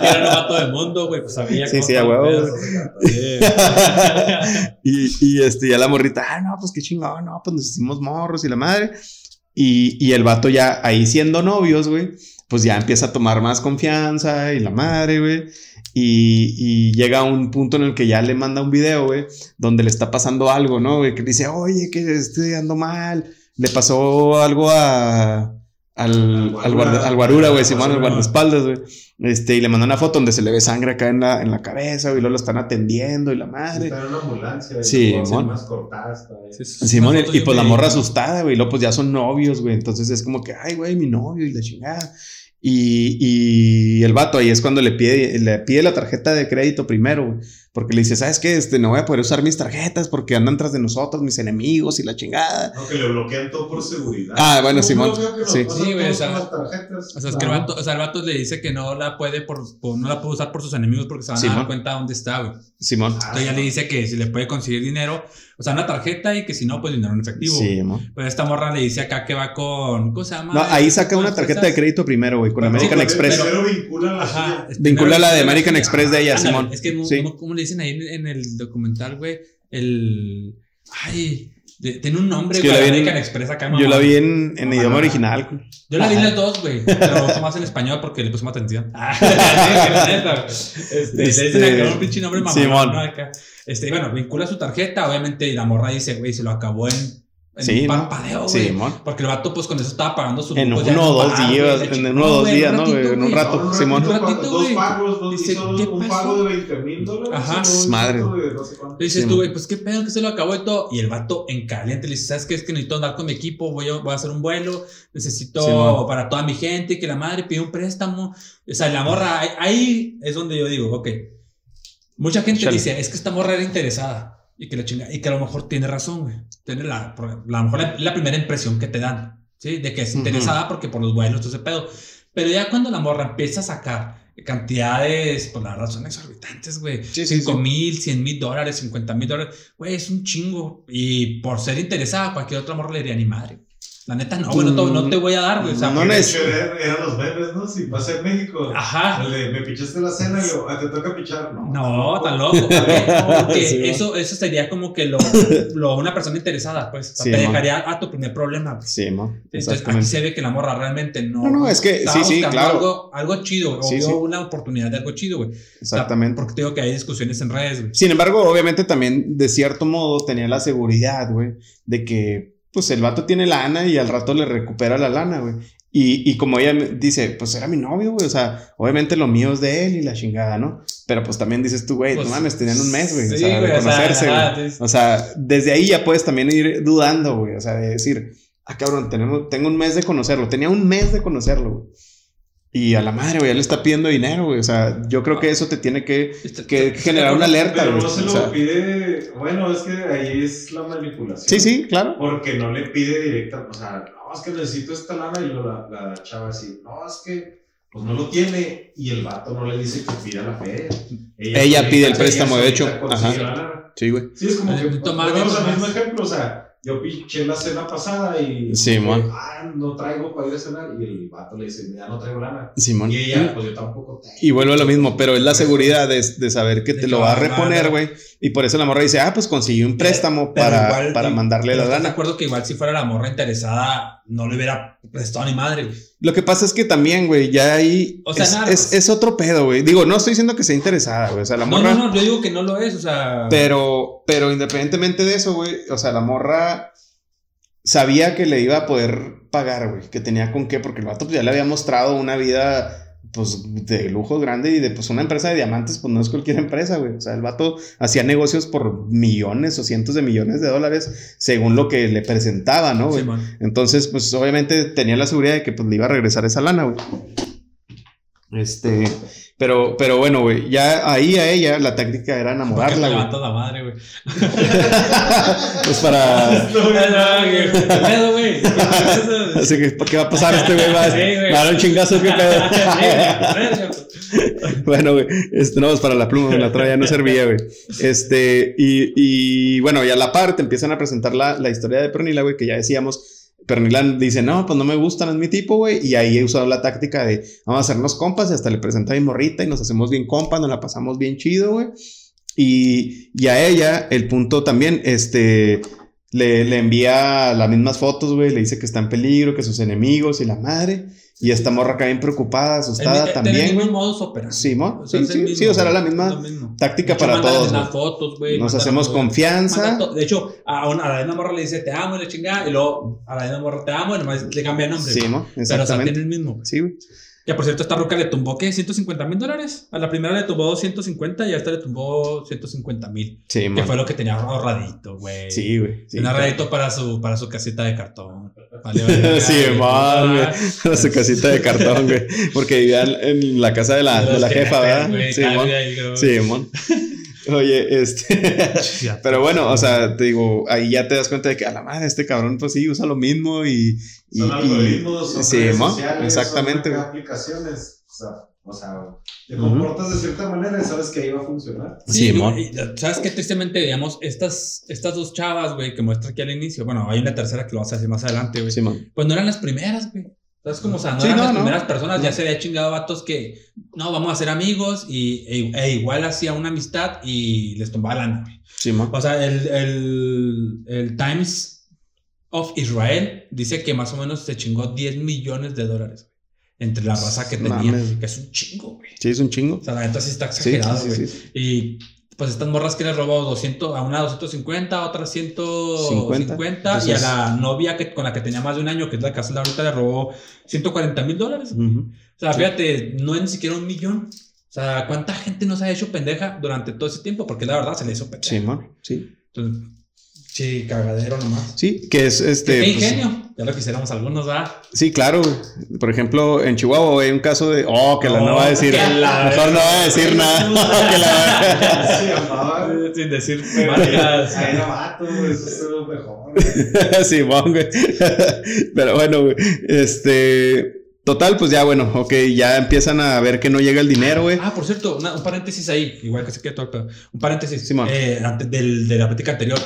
Era novato del mundo, güey, pues sabía Sí, sí, a huevo. y, y este, ya la morrita, ah, no, pues qué chingón, no, pues nos hicimos morros y la madre. Y, y el vato ya ahí siendo novios, güey, pues ya empieza a tomar más confianza y la madre, güey. Y, y, llega a un punto en el que ya le manda un video, güey, donde le está pasando algo, ¿no? Güey, que dice, oye, que estoy ando mal. Le pasó algo a, al, al, guarura, güey, Simón, al guardaespaldas, güey. Este, y le mandó una foto donde se le ve sangre acá en la, en la cabeza, güey, y luego lo están atendiendo y la madre. Está en una ambulancia, sí, Simón. Simón, y, y pues la morra asustada, güey, y luego pues ya son novios, güey. Entonces es como que, ay, güey, mi novio y la chingada. Y, y, el vato ahí es cuando le pide, le pide la tarjeta de crédito primero, porque le dice, ¿sabes qué? Este, no voy a poder usar mis tarjetas porque andan tras de nosotros, mis enemigos y la chingada. No, que le bloquean todo por seguridad. Ah, bueno, Simón. Sí, sí, güey, o sea, o sea, es que el vato, o sea, el vato le dice que no la puede por, no la puede usar por sus enemigos porque se van a dar cuenta dónde está, güey. Simón. Entonces ya le dice que si le puede conseguir dinero, o sea, una tarjeta y que si no, pues dinero en efectivo. Sí, Pero pues esta morra le dice acá que va con. ¿Cómo se llama? No, ahí saca una tarjeta de crédito primero, güey, con American Express. Pero vincula la Ajá, Vincula la de American Express de ella, Simón. Es que, ¿cómo, le dicen ahí en el documental, güey? El. Ay. tiene un nombre, güey. American Express acá. Yo la vi en, en idioma original. Yo la vi en las dos, güey. Pero más en español porque le puse más atención. Ah, este, le dicen acá un pinche nombre mamón. Simón. Acá. Este, bueno, vincula su tarjeta, obviamente, y la morra dice, güey, se lo acabó en en un parpadeo, güey. Sí, porque el vato, pues, con eso estaba pagando su En uno o dos días, en uno o dos días, ¿no? En un rato, Simón. Un ratito, Dos pagos, dos, Dice, un pago de 20 mil dólares. Ajá. Madre. dices tú, güey, pues, qué pedo que se lo acabó y todo. Y el vato en caliente le dice, ¿sabes qué? Es que necesito andar con mi equipo, voy a, voy a hacer un vuelo, necesito para toda mi gente, que la madre pide un préstamo. O sea, la morra, ahí es donde yo digo, ok Mucha gente dice, es que esta morra era interesada y que la chinga, y que a lo mejor tiene razón, güey. Tiene la, a lo mejor la, primera impresión que te dan, ¿sí? De que es interesada porque por los vuelos, todo ese pedo. Pero ya cuando la morra empieza a sacar cantidades, pues la verdad son exorbitantes, güey. Sí, 5 mil, 100 mil dólares, 50 mil dólares, güey, es un chingo. Y por ser interesada, cualquier otra morra le diría ni madre. La neta, no, güey, no, te voy a dar, güey. O sea, no necesito. Eran los memes, ¿no? Si pasé en México. Ajá. me pichaste la cena y yo, ah, te toca pichar, ¿no? No, tan loco. Porque eso, eso sería como que lo, lo una persona interesada, pues. te dejaría a tu primer problema. Pues. Sí, mo. Entonces aquí se ve que la morra realmente no. No, no, es que sí, sí, claro. Algo, algo chido, o vio una oportunidad de algo chido, güey. Exactamente. porque te digo que hay discusiones en redes, güey. Sin embargo, obviamente también, de cierto modo, tenía la seguridad, güey, de que pues el vato tiene lana y al rato le recupera la lana, güey. Y, y como ella dice, pues era mi novio, güey. O sea, obviamente lo mío es de él y la chingada, ¿no? Pero pues también dices tú, güey, no pues, mames, tenían un mes, güey. o sea, de conocerse, güey. O sea, desde ahí ya puedes también ir dudando, güey. O sea, de decir, ah, cabrón, tenemos, tengo un mes de conocerlo. Tenía un mes de conocerlo, güey. Y a la madre, güey, ya le está pidiendo dinero, güey. O sea, yo creo que eso te tiene que, que generar una alerta, Pero no se lo pide. Bueno, es que ahí es la manipulación. Sí, sí, claro. Porque no le pide directa. O sea, no, es que necesito esta lana. Y la, la chava así, no, es que pues no lo tiene. Y el vato no le dice que pida la fe. Ella, pide el préstamo, de hecho. Ajá. Sí, güey. Sí, es como que. Tomamos el mismo ejemplo, o sea yo pinché la cena pasada y. Simón. ah, no traigo para ir a cenar. Y el vato le dice, ya no traigo lana. Simón. Y ella, pues yo tampoco tengo. Y vuelve a lo mismo, pero es la seguridad de, de saber que te lo va a reponer, güey. Y por eso la morra dice, ah, pues conseguí un préstamo para, para mandarle la lana. de acuerdo que igual si fuera la morra interesada, no le hubiera prestado ni madre, güey. Lo que pasa es que también, güey, ya ahí. O sea, es, es, otro pedo, güey. Digo, no estoy diciendo que sea interesada, güey. O sea, la morra. No, no, no, yo digo que no lo es, o sea. Pero, pero independientemente de eso, güey, o sea, la morra sabía que le iba a poder pagar, güey, que tenía con qué, porque el vato pues, ya le había mostrado una vida pues de lujo grande y de pues una empresa de diamantes pues no es cualquier empresa, güey. O sea, el vato hacía negocios por millones o cientos de millones de dólares según lo que le presentaba, ¿no, güey? Entonces, pues obviamente tenía la seguridad de que pues le iba a regresar esa lana, güey. Este, pero, pero bueno, güey, ya ahí a ella la táctica era enamorarla, güey. toda madre, güey. pues para. pedo, güey? Así que, ¿qué va a pasar este güey? Va a dar un chingazo, qué pedo. bueno, güey, este, no, pues para la pluma, la otra ya no servía, güey. Este, y, y bueno, y a la parte empiezan a presentar la, la historia de Pernila, güey, que ya decíamos Pernilán dice, no, pues no me gustan, es mi tipo, güey. Y ahí he usado la táctica de, vamos a hacernos compas y hasta le presenta a mi morrita y nos hacemos bien compas, nos la pasamos bien chido, güey. Y, y a ella, el punto también, este, le, le envía las mismas fotos, güey. Le dice que está en peligro, que sus enemigos y la madre. Y esta morra acá bien preocupada, asustada el, también. El mismo modus operandi. Sí, ¿no? sí, sí, sí, o sea, era la misma táctica para todos. fotos. Nos hacemos confianza. De hecho, a, una, a la morra le dice te amo y le chingada, y luego a la misma morra te amo y nomás le cambia el nombre. Sí, ¿no? Exactamente. Pero o sea, tiene el mismo. Sí, güey. Ya, por cierto, esta roca le tumbó, ¿qué? ¿150 mil dólares? A la primera le tumbó 250 y a esta le tumbó 150 mil. Sí, Que fue lo que tenía ahorradito, güey. Sí, güey. un ahorradito para su, para su casita de cartón. sí, mal, güey. Para su casita de cartón, güey. Porque vivía en la casa de la, de la jefa, ¿verdad? sí, mon. Sí, mon. Oye, este. pero bueno, o sea, te digo, ahí ya te das cuenta de que a la madre, este cabrón, pues sí, usa lo mismo y. y son algoritmos, son sí, sociales, exactamente. Son aplicaciones. O sea, o sea, te comportas de cierta manera y sabes que ahí va a funcionar. Sí, sí ¿Sabes qué? Tristemente, digamos, estas, estas dos chavas, güey, que muestra aquí al inicio, bueno, hay una tercera que lo vas a hacer más adelante, güey. Sí, pues no eran las primeras, güey. Entonces, como, o sea, no eran las primeras personas, ya se había chingado vatos que, no, vamos a ser amigos, y, e, e igual hacía una amistad y les tomaba lana, güey. Sí, man. O sea, el, el, el, Times of Israel dice que más o menos se chingó 10 millones de dólares entre la raza que tenía, que es un chingo, güey. Sí, es un chingo. O sea, la neta sí está exagerado, güey. y pues estas morras que les robó 200, a una 250, a otra 150 y a la novia que, con la que tenía más de un año, que es la la ahorita, le robó 140 mil dólares. O sea, fíjate, no es ni siquiera un millón. O sea, ¿cuánta gente nos ha hecho pendeja durante todo ese tiempo? Porque la verdad se le hizo pendeja. Sí, man, sí. Entonces, Sí, cagadero nomás. Sí, que es este. Qué pues, ingenio. ya lo quisiéramos algunos, ¿verdad? Sí, claro. Por ejemplo, en Chihuahua hay un caso de. Oh, que la no va a decir. Mejor no va a decir nada. que la... Sin decir marcas. Ahí no mato, eso es lo mejor. sí, güey. Pero bueno, güey. Este. Total, pues ya bueno, ok, ya empiezan a ver que no llega el dinero, güey. Ah, por cierto, un paréntesis ahí, igual que se quede todo, un paréntesis sí, eh, antes del, de la plática anterior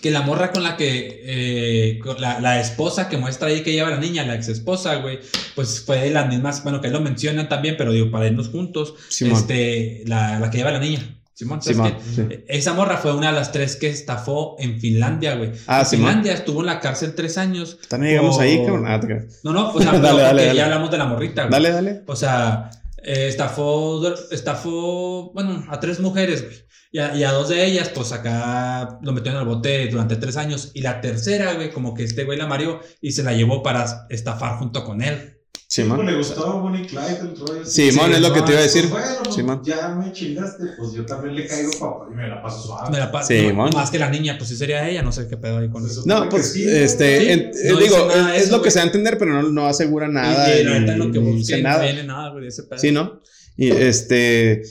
que la morra con la que, eh, la, la, esposa que muestra ahí que lleva la niña, la ex esposa, güey, pues fue de las mismas, bueno, que lo mencionan también, pero digo, para irnos juntos, este, la, la, que lleva la niña. Simón, Simón Esa morra fue una de las tres que estafó en Finlandia, güey. Ah, en Finlandia estuvo en la cárcel tres años. También llegamos ahí, cabrón. Ah, no, no, pues dale, dale, ya hablamos de la morrita, güey. Dale, dale. O sea, eh, estafó, estafó, bueno, a tres mujeres, güey. Y a, dos de ellas, pues acá lo metieron al bote durante tres años. Y la tercera, güey, como que este güey la mareó y se la llevó para estafar junto con él. Simón. le gustó Bonnie Clyde el rollo. Simón, es lo que te iba a decir. Bueno, Simón. ya me chingaste, pues yo también le caigo papá y me la paso suave. Me la paso. Simón. más que la niña, pues si sería ella, no sé qué pedo ahí con eso. No, pues este, eh, digo, es, lo que se va a entender, pero no, no asegura nada. Y, y, y, lo que busque, no viene nada, güey, ese pedo. Sí, ¿no? Y este,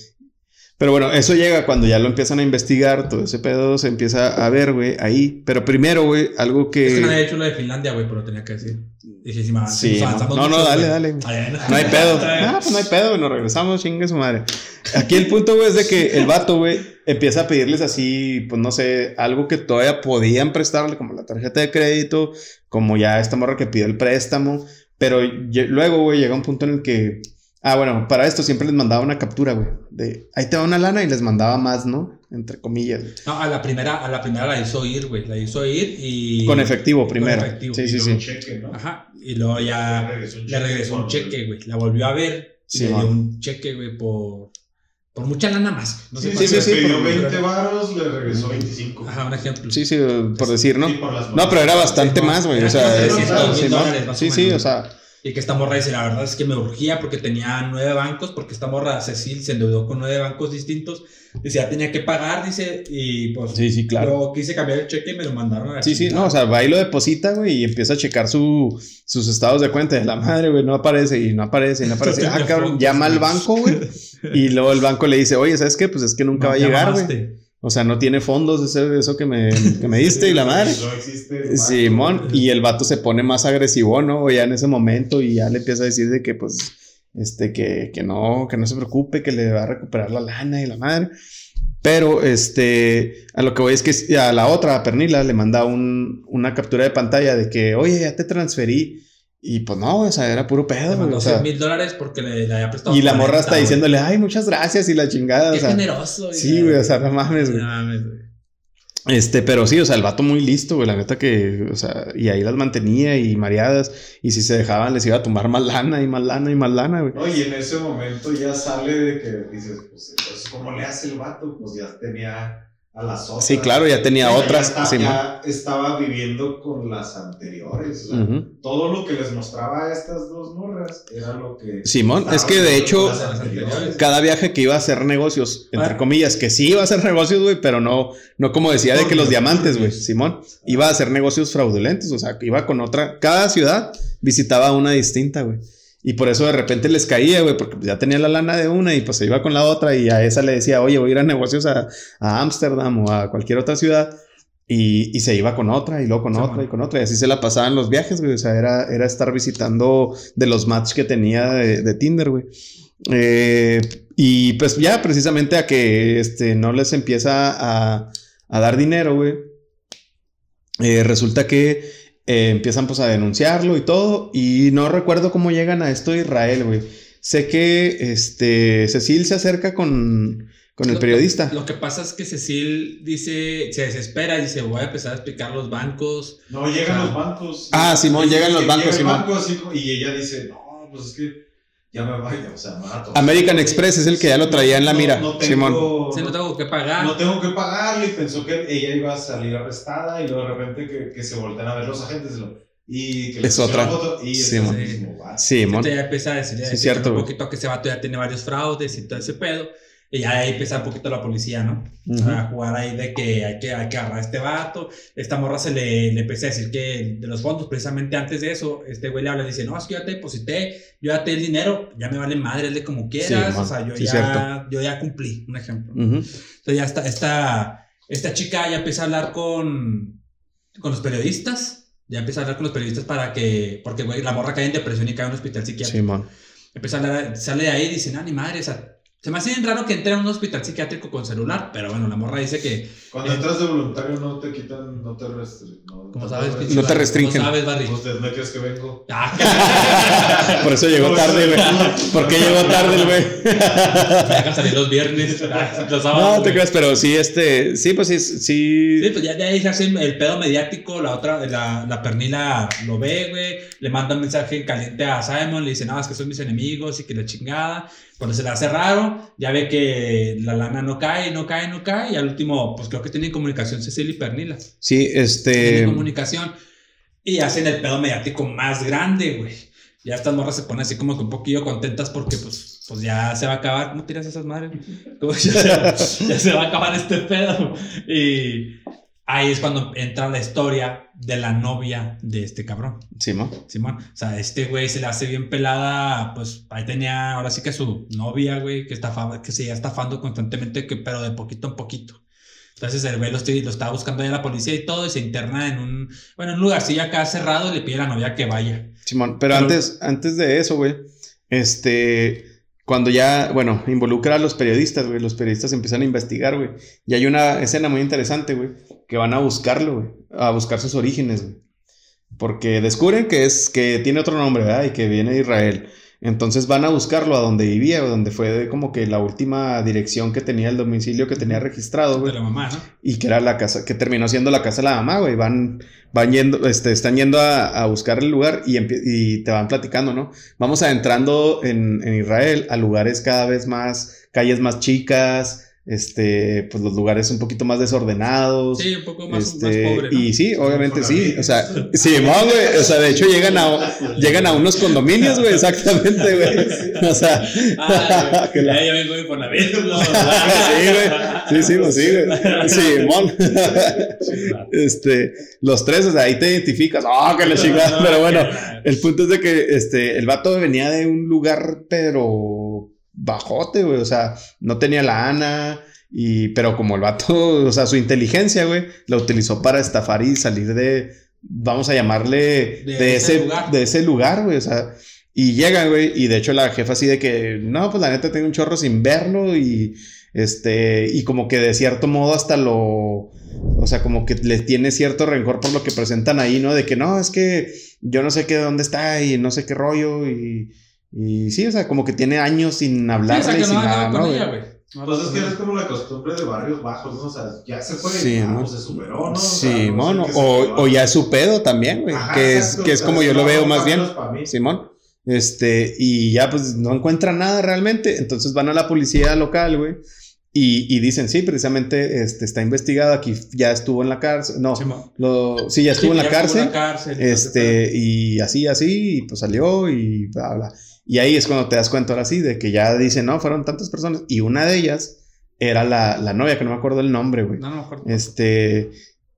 pero bueno, eso llega cuando ya lo empiezan a investigar, todo ese pedo se empieza a ver, güey, ahí. Pero primero, güey, algo que. Es que no había hecho lo de Finlandia, güey, pero tenía que decir. Dije, sí, sí no, no, dale, dale. No hay pedo. Ah, pues no hay pedo, nos regresamos, chingue su madre. Aquí el punto, güey, es de que el vato, güey, empieza a pedirles así, pues no sé, algo que todavía podían prestarle, como la tarjeta de crédito, como ya esta morra que pidió el préstamo. Pero luego, güey, llega un punto en el que Ah, bueno, para esto siempre les mandaba una captura, güey. De ahí te va una lana y les mandaba más, ¿no? Entre comillas. No, a la primera, a la primera la hizo ir, güey. La hizo ir y. Con efectivo primero. Con efectivo. Sí, sí, sí. Cheque, ¿no? Ajá. Y luego ya le regresó un cheque, güey. La volvió a ver. Sí, y le dio un cheque, güey, por. Por mucha lana más. No sé sí, sí, sí, sí. Pidió 20 varos, le regresó 25. Ajá, un ejemplo. Sí, sí, por decir, ¿no? no, pero era bastante más, güey. O sea, sí, sí, o sea Y que esta morra dice, la verdad es que me urgía porque tenía nueve bancos, porque esta morra, Cecil, se endeudó con nueve bancos distintos. Dice, ya tenía que pagar, dice, y pues... Sí, sí, claro. Luego quise cambiar el cheque y me lo mandaron a Sí, sí, no, o sea, va y lo deposita, güey, y empieza a checar su, sus estados de cuenta de la madre, güey, no aparece, y no aparece, y no aparece. ah, cabrón, llama al banco, güey. y luego el banco le dice, oye, ¿sabes qué? Pues es que nunca va a llegar, güey. O sea, no tiene fondos ese, eso que me, que me diste y la madre. No existe. Simón, y el vato se pone más agresivo, ¿no? Ya en ese momento y ya le empieza a decir de que, pues, este, que, que no, que no se preocupe, que le va a recuperar la lana y la madre. Pero, este, a lo que voy es que a la otra, a Pernila, le manda un, una captura de pantalla de que, oye, ya te transferí y pues no, o sea, era puro pedo. Le mandó mil dólares porque le, había prestado. Y la morra está diciéndole, ay, muchas gracias y la chingada. Qué generoso. Sí, güey, o sea, no mames, güey. No mames, güey. Este, pero sí, o sea, el vato muy listo, güey, la neta que, o sea, y ahí las mantenía y mareadas, y si se dejaban les iba a tumbar más lana y más lana y más lana, güey. Oye, en ese momento ya sale de que dices, pues, pues ¿cómo le hace el vato? Pues ya tenía a las otras. Sí, claro, ya tenía otras. Ya, estaba viviendo con las anteriores. Todo lo que les mostraba a estas dos morras era lo que. Simón, es que de hecho, cada viaje que iba a hacer negocios, entre ah. comillas, que sí iba a hacer negocios, güey, pero no, no como decía de que los diamantes, güey. Simón, iba a hacer negocios fraudulentos, o sea, iba con otra. Cada ciudad visitaba una distinta, güey. Y por eso de repente les caía, güey, porque ya tenía la lana de una y pues se iba con la otra y a esa le decía, oye, voy a ir a negocios a Ámsterdam o a cualquier otra ciudad. Y, y, se iba con otra y luego con otra y con otra. Y así se la pasaban los viajes, güey. O sea, era, era estar visitando de los matches que tenía de, Tinder, güey. Eh, y pues ya precisamente a que este, no les empieza a, a dar dinero, güey. Eh, resulta que eh, empiezan pues a denunciarlo y todo. Y no recuerdo cómo llegan a esto de Israel, güey. Sé que este Cecil se acerca con, con el periodista. Lo que pasa es que Cecil dice, se desespera, dice, voy a empezar a explicar los bancos. No, llegan los bancos. Ah, Simón, llegan los bancos, Simón. y ella dice, no, pues es que ya me vaya, o sea, mato. American Express es el que ya lo traía en la mira, no, Simón. no tengo que pagar. No tengo que pagarle y pensó que ella iba a salir arrestada y luego de repente que, que se voltean a ver los agentes y que es otra. y Simón. Sí, Simón. ya empieza a decir, sí, cierto, un poquito que ese vato ya tiene varios fraudes y todo ese pedo. Y ya ahí empieza un poquito la policía, ¿no? A jugar ahí de que hay que, hay que agarrar a este vato. Esta morra se le, le empecé a decir que de los fondos, precisamente antes de eso, este güey le habla y dice, no, es que yo ya te deposité, yo ya te di el dinero, ya me vale madre, de como quieras. o sea, yo, ya, yo ya cumplí, un ejemplo. Entonces ya está, esta, esta chica ya empieza a hablar con, con los periodistas. Ya empieza a hablar con los periodistas para que, porque güey, la morra cae en depresión y cae en un hospital psiquiátrico. Sí, man. Empieza a hablar, sale de ahí y dice, no, ni madre, o sea, se me hace bien raro que entre a un hospital psiquiátrico con celular, pero bueno, la morra dice que. Cuando entras de voluntario no te quitan, no te restringen. No, sabes, no te restringen. ¿Cómo sabes, Barry? Usted no crees que vengo. Ah, Por eso llegó tarde, güey. ¿Por qué llegó tarde el güey? Me dejan salir los viernes, los sábados. No te creas, pero sí, este. Sí, pues sí. Sí, sí pues ya de ahí se hace el pedo mediático. La otra, la, la pernila lo ve, güey. Le manda un mensaje caliente a Simon. Le dice, no, es que son mis enemigos y que la chingada. Cuando se le hace raro, ya ve que la lana no cae, no cae, no cae. Y al último, pues creo que tienen comunicación Cecilia y Pernila. Sí, este. Tienen comunicación. Y hacen el pedo mediático más grande, güey. Ya estas morras se ponen así como que un poquillo contentas porque, pues, pues ya se va a acabar. ¿Cómo tiras esas madres? ya, ya se va a acabar este pedo. Y ahí es cuando entra la historia de la novia de este cabrón. Simón. Simón. O sea, este güey se le hace bien pelada, pues ahí tenía ahora sí que su novia, güey, que, estafaba, que seguía estafando constantemente, que, pero de poquito en poquito. Entonces el güey lo, lo estaba buscando ahí la policía y todo, y se interna en un, bueno, en un lugarcillo acá cerrado y le pide a la novia que vaya. Simón, pero, antes, antes de eso, güey, este cuando ya, bueno, involucra a los periodistas, güey, los periodistas empiezan a investigar, güey. Y hay una escena muy interesante, güey, que van a buscarlo, güey, a buscar sus orígenes, güey. Porque descubren que es, que tiene otro nombre, ¿verdad? Y que viene de Israel. Entonces van a buscarlo a donde vivía, donde fue como que la última dirección que tenía el domicilio que tenía registrado, güey. De la mamá, ¿no? Y que era la casa, que terminó siendo la casa de la mamá, güey. Van, van yendo, este, están yendo a, buscar el lugar y, y, te van platicando, ¿no? Vamos adentrando en, en Israel a lugares cada vez más, calles más chicas, este, pues los lugares un poquito más desordenados. Sí, un poco más, este, pobre. ¿no? Y sí, obviamente sí. O sea, sí, güey. O sea, de hecho llegan a, llegan a unos condominios, güey, exactamente, güey. O sea, ah, que la... ya vengo por la vida. sí, güey. Sí, sí, pues sí, güey. Simón. este, los tres, o sea, ahí te identificas. Ah, que le chingada. Pero bueno, el punto es de que este, el vato venía de un lugar, pero bajote, güey. O sea, no tenía la ANA. Y, pero como el vato, o sea, su inteligencia, güey, la utilizó para estafar y salir de, vamos a llamarle, de, ese, lugar. de ese lugar, güey. O sea, y llega, güey, y de hecho la jefa así de que, no, pues la neta tengo un chorro sin verlo y, este, y como que de cierto modo hasta lo, o sea, como que le tiene cierto rencor por lo que presentan ahí, ¿no? De que no, es que yo no sé qué dónde está y no sé qué rollo y y sí, o sea, como que tiene años sin hablarle sí, y sin nada, ¿no? pues es que es como la costumbre de barrios bajos, ¿no? O sea, ya se fue, sí, ah, se superó, ¿no? Simón, o, o, ya es su pedo también, güey. Que es, que es como yo lo veo más bien. Simón. Este, y ya pues no encuentran nada realmente. Entonces van a la policía local, güey. Y, y, dicen, sí, precisamente este, está investigado, aquí ya estuvo en la cárcel. No, sí, lo, sí ya estuvo en la cárcel. cárcel. Este, y así, así, y pues salió y bla, bla. Y ahí es cuando te das cuenta ahora sí de que ya dicen, no, fueron tantas personas. Y una de ellas era la, la novia, que no me acuerdo el nombre, güey. No, no me acuerdo. Este.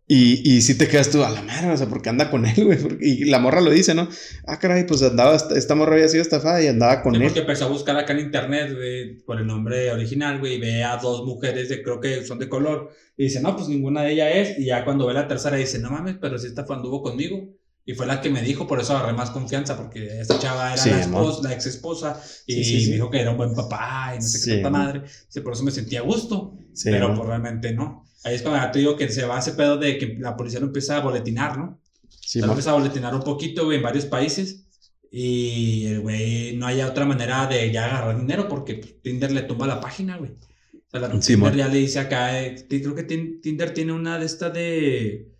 Y, y sí te quedas tú a la madre, o sea, porque anda con él, güey. Y la morra lo dice, ¿no? Ah, caray, pues andaba, esta morra había sido estafada y andaba con sí, él. Porque empezó a buscar acá en internet, güey, por el nombre original, güey, y ve a dos mujeres de, creo que son de color. Y dice, no, pues ninguna de ellas es. Y ya cuando ve la tercera dice, no mames, pero si esta fue anduvo conmigo. Y fue la que me dijo, por eso agarré más confianza, porque esta chava era la, esposa, la ex esposa y me dijo que era un buen papá y no sé qué tanta madre. Dice, por eso me sentía a gusto, pero pues, realmente no. Ahí es cuando te digo que se va ese pedo de que la policía lo empieza a boletinar, ¿no? Sí, lo empieza a boletinar un poquito, güey, en varios países. Y el güey no haya otra manera de ya agarrar dinero porque Tinder le tumba la página, güey. O sea, la Tinder ya le dice acá, eh, creo que Tinder tiene una de esta de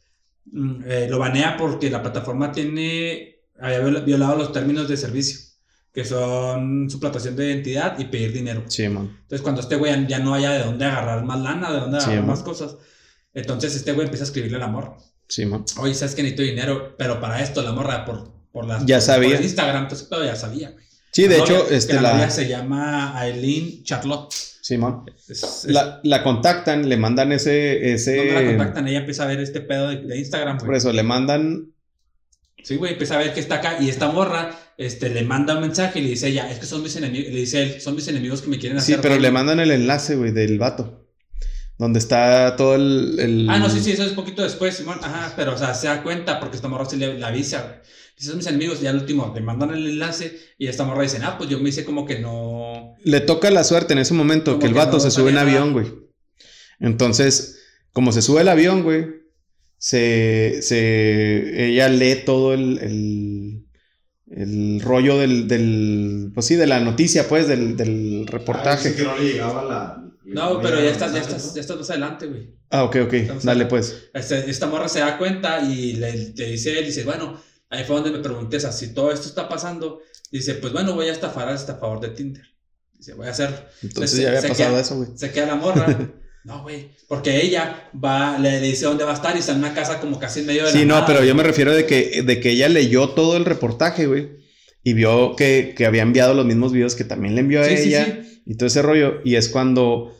eh, lo banea porque la plataforma tiene, había violado los términos de servicio, que son suplantación de identidad y pedir dinero. Sí, man. Entonces, cuando este güey ya no haya de dónde agarrar más lana, de dónde agarrar más cosas, entonces este güey empieza a escribirle al amor. Sí, man. Oye, sabes que necesito dinero, pero para esto la morra, por, por las. Ya sabía. Instagram, entonces, pero ya sabía, güey. Sí, de hecho, este, la, se llama Aileen Charlotte. Simón. la, la, contactan, le mandan ese. ese... ¿Dónde la contactan? Ella empieza a ver este pedo de, Instagram, Por eso, le mandan. Sí, güey, empieza a ver que está acá y esta morra este, le manda un mensaje y le dice ella, es que son mis enemigos, le dice él, son mis enemigos que me quieren hacer. Sí, pero le mandan el enlace, güey, del vato. Donde está todo el, Ah, no, sí, sí, eso es poquito después, Simón. Ajá, pero, o sea, se da cuenta porque esta morra se le, la avisa, güey son mis amigos, y al último le mandan el enlace y esta morra dice, ah, pues yo me hice como que no. Le toca la suerte en ese momento que el vato se sube en avión, güey. Entonces, como se sube el avión, güey, se, se, ella lee todo el, el, el rollo del, del, pues sí, de la noticia, pues, del, del reportaje. Ah, que no le llegaba la... No, pero ya estás, ya estás, ya estás más adelante, güey. Ah, ok, ok. Dale, pues. Este, esta morra se da cuenta y le, le dice él, dice, bueno, Ahí fue donde me pregunté, si todo esto está pasando, dice, pues bueno, voy a estafar a favor de Tinder. Dice, voy a hacer... Entonces ya había pasado eso, güey. Se queda la morra. No, güey, porque ella va, le dice dónde va a estar y está en una casa como casi en medio de Sí, no, pero yo me refiero de que, de que ella leyó todo el reportaje, güey, y vio que, que, había enviado los mismos videos que también le envió a ella y todo ese rollo, y es cuando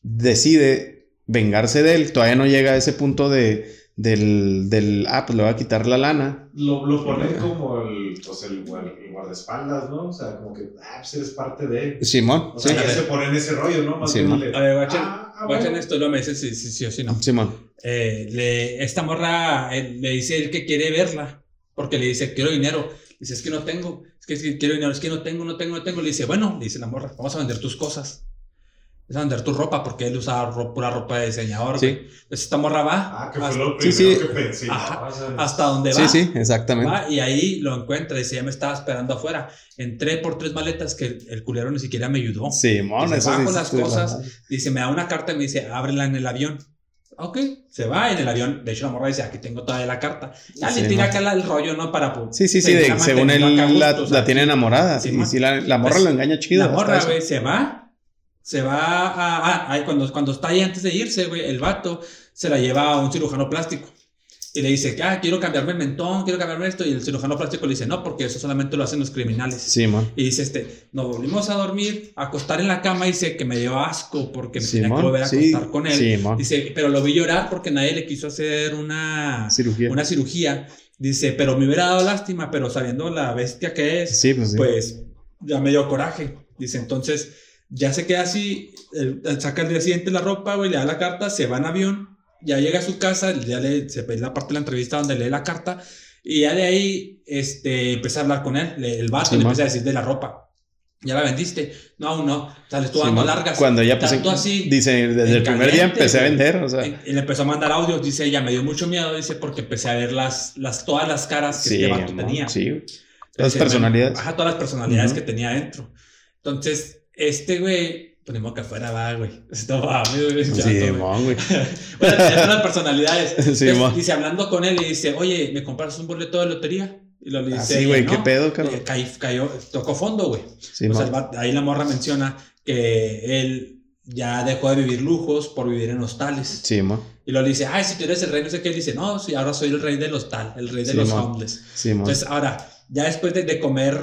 decide vengarse de él, todavía no llega a ese punto de, del, del, ah, pues le voy a quitar la lana. Lo, lo ponen como el, pues el, el, guardaespaldas, ¿no? O sea, como que, ah, pues eres parte de... Simón. O sea, ya se ponen ese rollo, ¿no? Más Simón. a ver, guachen, ah, ah esto, lo me dice si sí, sí, o si no. Simón. Eh, le, esta morra eh, le dice él que quiere verla, porque le dice, quiero dinero. Dice, es que no tengo, es que, es que quiero dinero, es que no tengo, no tengo, no tengo. Le dice, bueno, le dice la morra, vamos a vender tus cosas es vender tu ropa porque él usaba pura ropa de diseñador. Sí. Entonces esta morra va. Ah, que fue lo sí, sí. que pensé. hasta donde va. Sí, sí, exactamente. Va, y ahí lo encuentra. Dice, ya me estaba esperando afuera. Entré por tres maletas que el culero ni siquiera me ayudó. Sí, mon, eso va con las cosas. Dice, me da una carta y me dice, ábrela en el avión. Ok, se va en el avión. De hecho, la morra dice, aquí tengo toda la carta. Ya le tira acá el rollo, ¿no? Para. Sí, sí, sí. según él la, la, tiene enamorada. Sí, y si la, la morra lo engaña chido. La morra, güey, se va se va a, a, cuando, cuando está ahí antes de irse, güey, el vato se la lleva a un cirujano plástico. Y le dice, ah, quiero cambiarme el mentón, quiero cambiarme esto. Y el cirujano plástico le dice, no, porque eso solamente lo hacen los criminales. Sí, man. Y dice, este, nos volvimos a dormir, a acostar en la cama. Y dice que me dio asco porque me tenía que volver a acostar con él. Sí, dice, pero lo vi llorar porque nadie le quiso hacer una cirugía. Una cirugía. Dice, pero me hubiera dado lástima, pero sabiendo la bestia que es, pues, pues ya me dio coraje. Dice, entonces ya se queda así, saca el día siguiente la ropa, güey, le da la carta, se va en avión ya llega a su casa, ya le, se ve la parte de la entrevista donde lee la carta, y ya de ahí este, empieza a hablar con él, el vato, le empieza a decir de la ropa. ¿Ya la vendiste? No, aún no. O sea, le estuvo dando largas. Cuando ya pues, así. Dice, desde el primer día empecé a vender. O sea. Y le empezó a mandar audios. Dice, ella me dio mucho miedo. Dice, porque empecé a ver las, las, todas las caras que el este vato tenía. Sí. Todas las personalidades. Ajá, todas las personalidades que tenía adentro. Entonces, este güey Ponemos que afuera va, güey. Esto va, güey. Sí, mon, güey. bueno, tenía las personalidades. Sí, Entonces, dice, hablando con él, y dice, oye, ¿me compras un boleto de lotería? Y lo dice. sí, güey, ¿qué pedo, cabrón? Eh, cayó, tocó fondo, güey. Sí, o sea, ahí la morra menciona que él ya dejó de vivir lujos por vivir en hostales. Sí, man. Y lo dice, ay, si tú eres el rey, no sé qué. Él dice, no, sí, ahora soy el rey del hostal, el rey de los homeless. Sí, Entonces, ahora, ya después de, de comer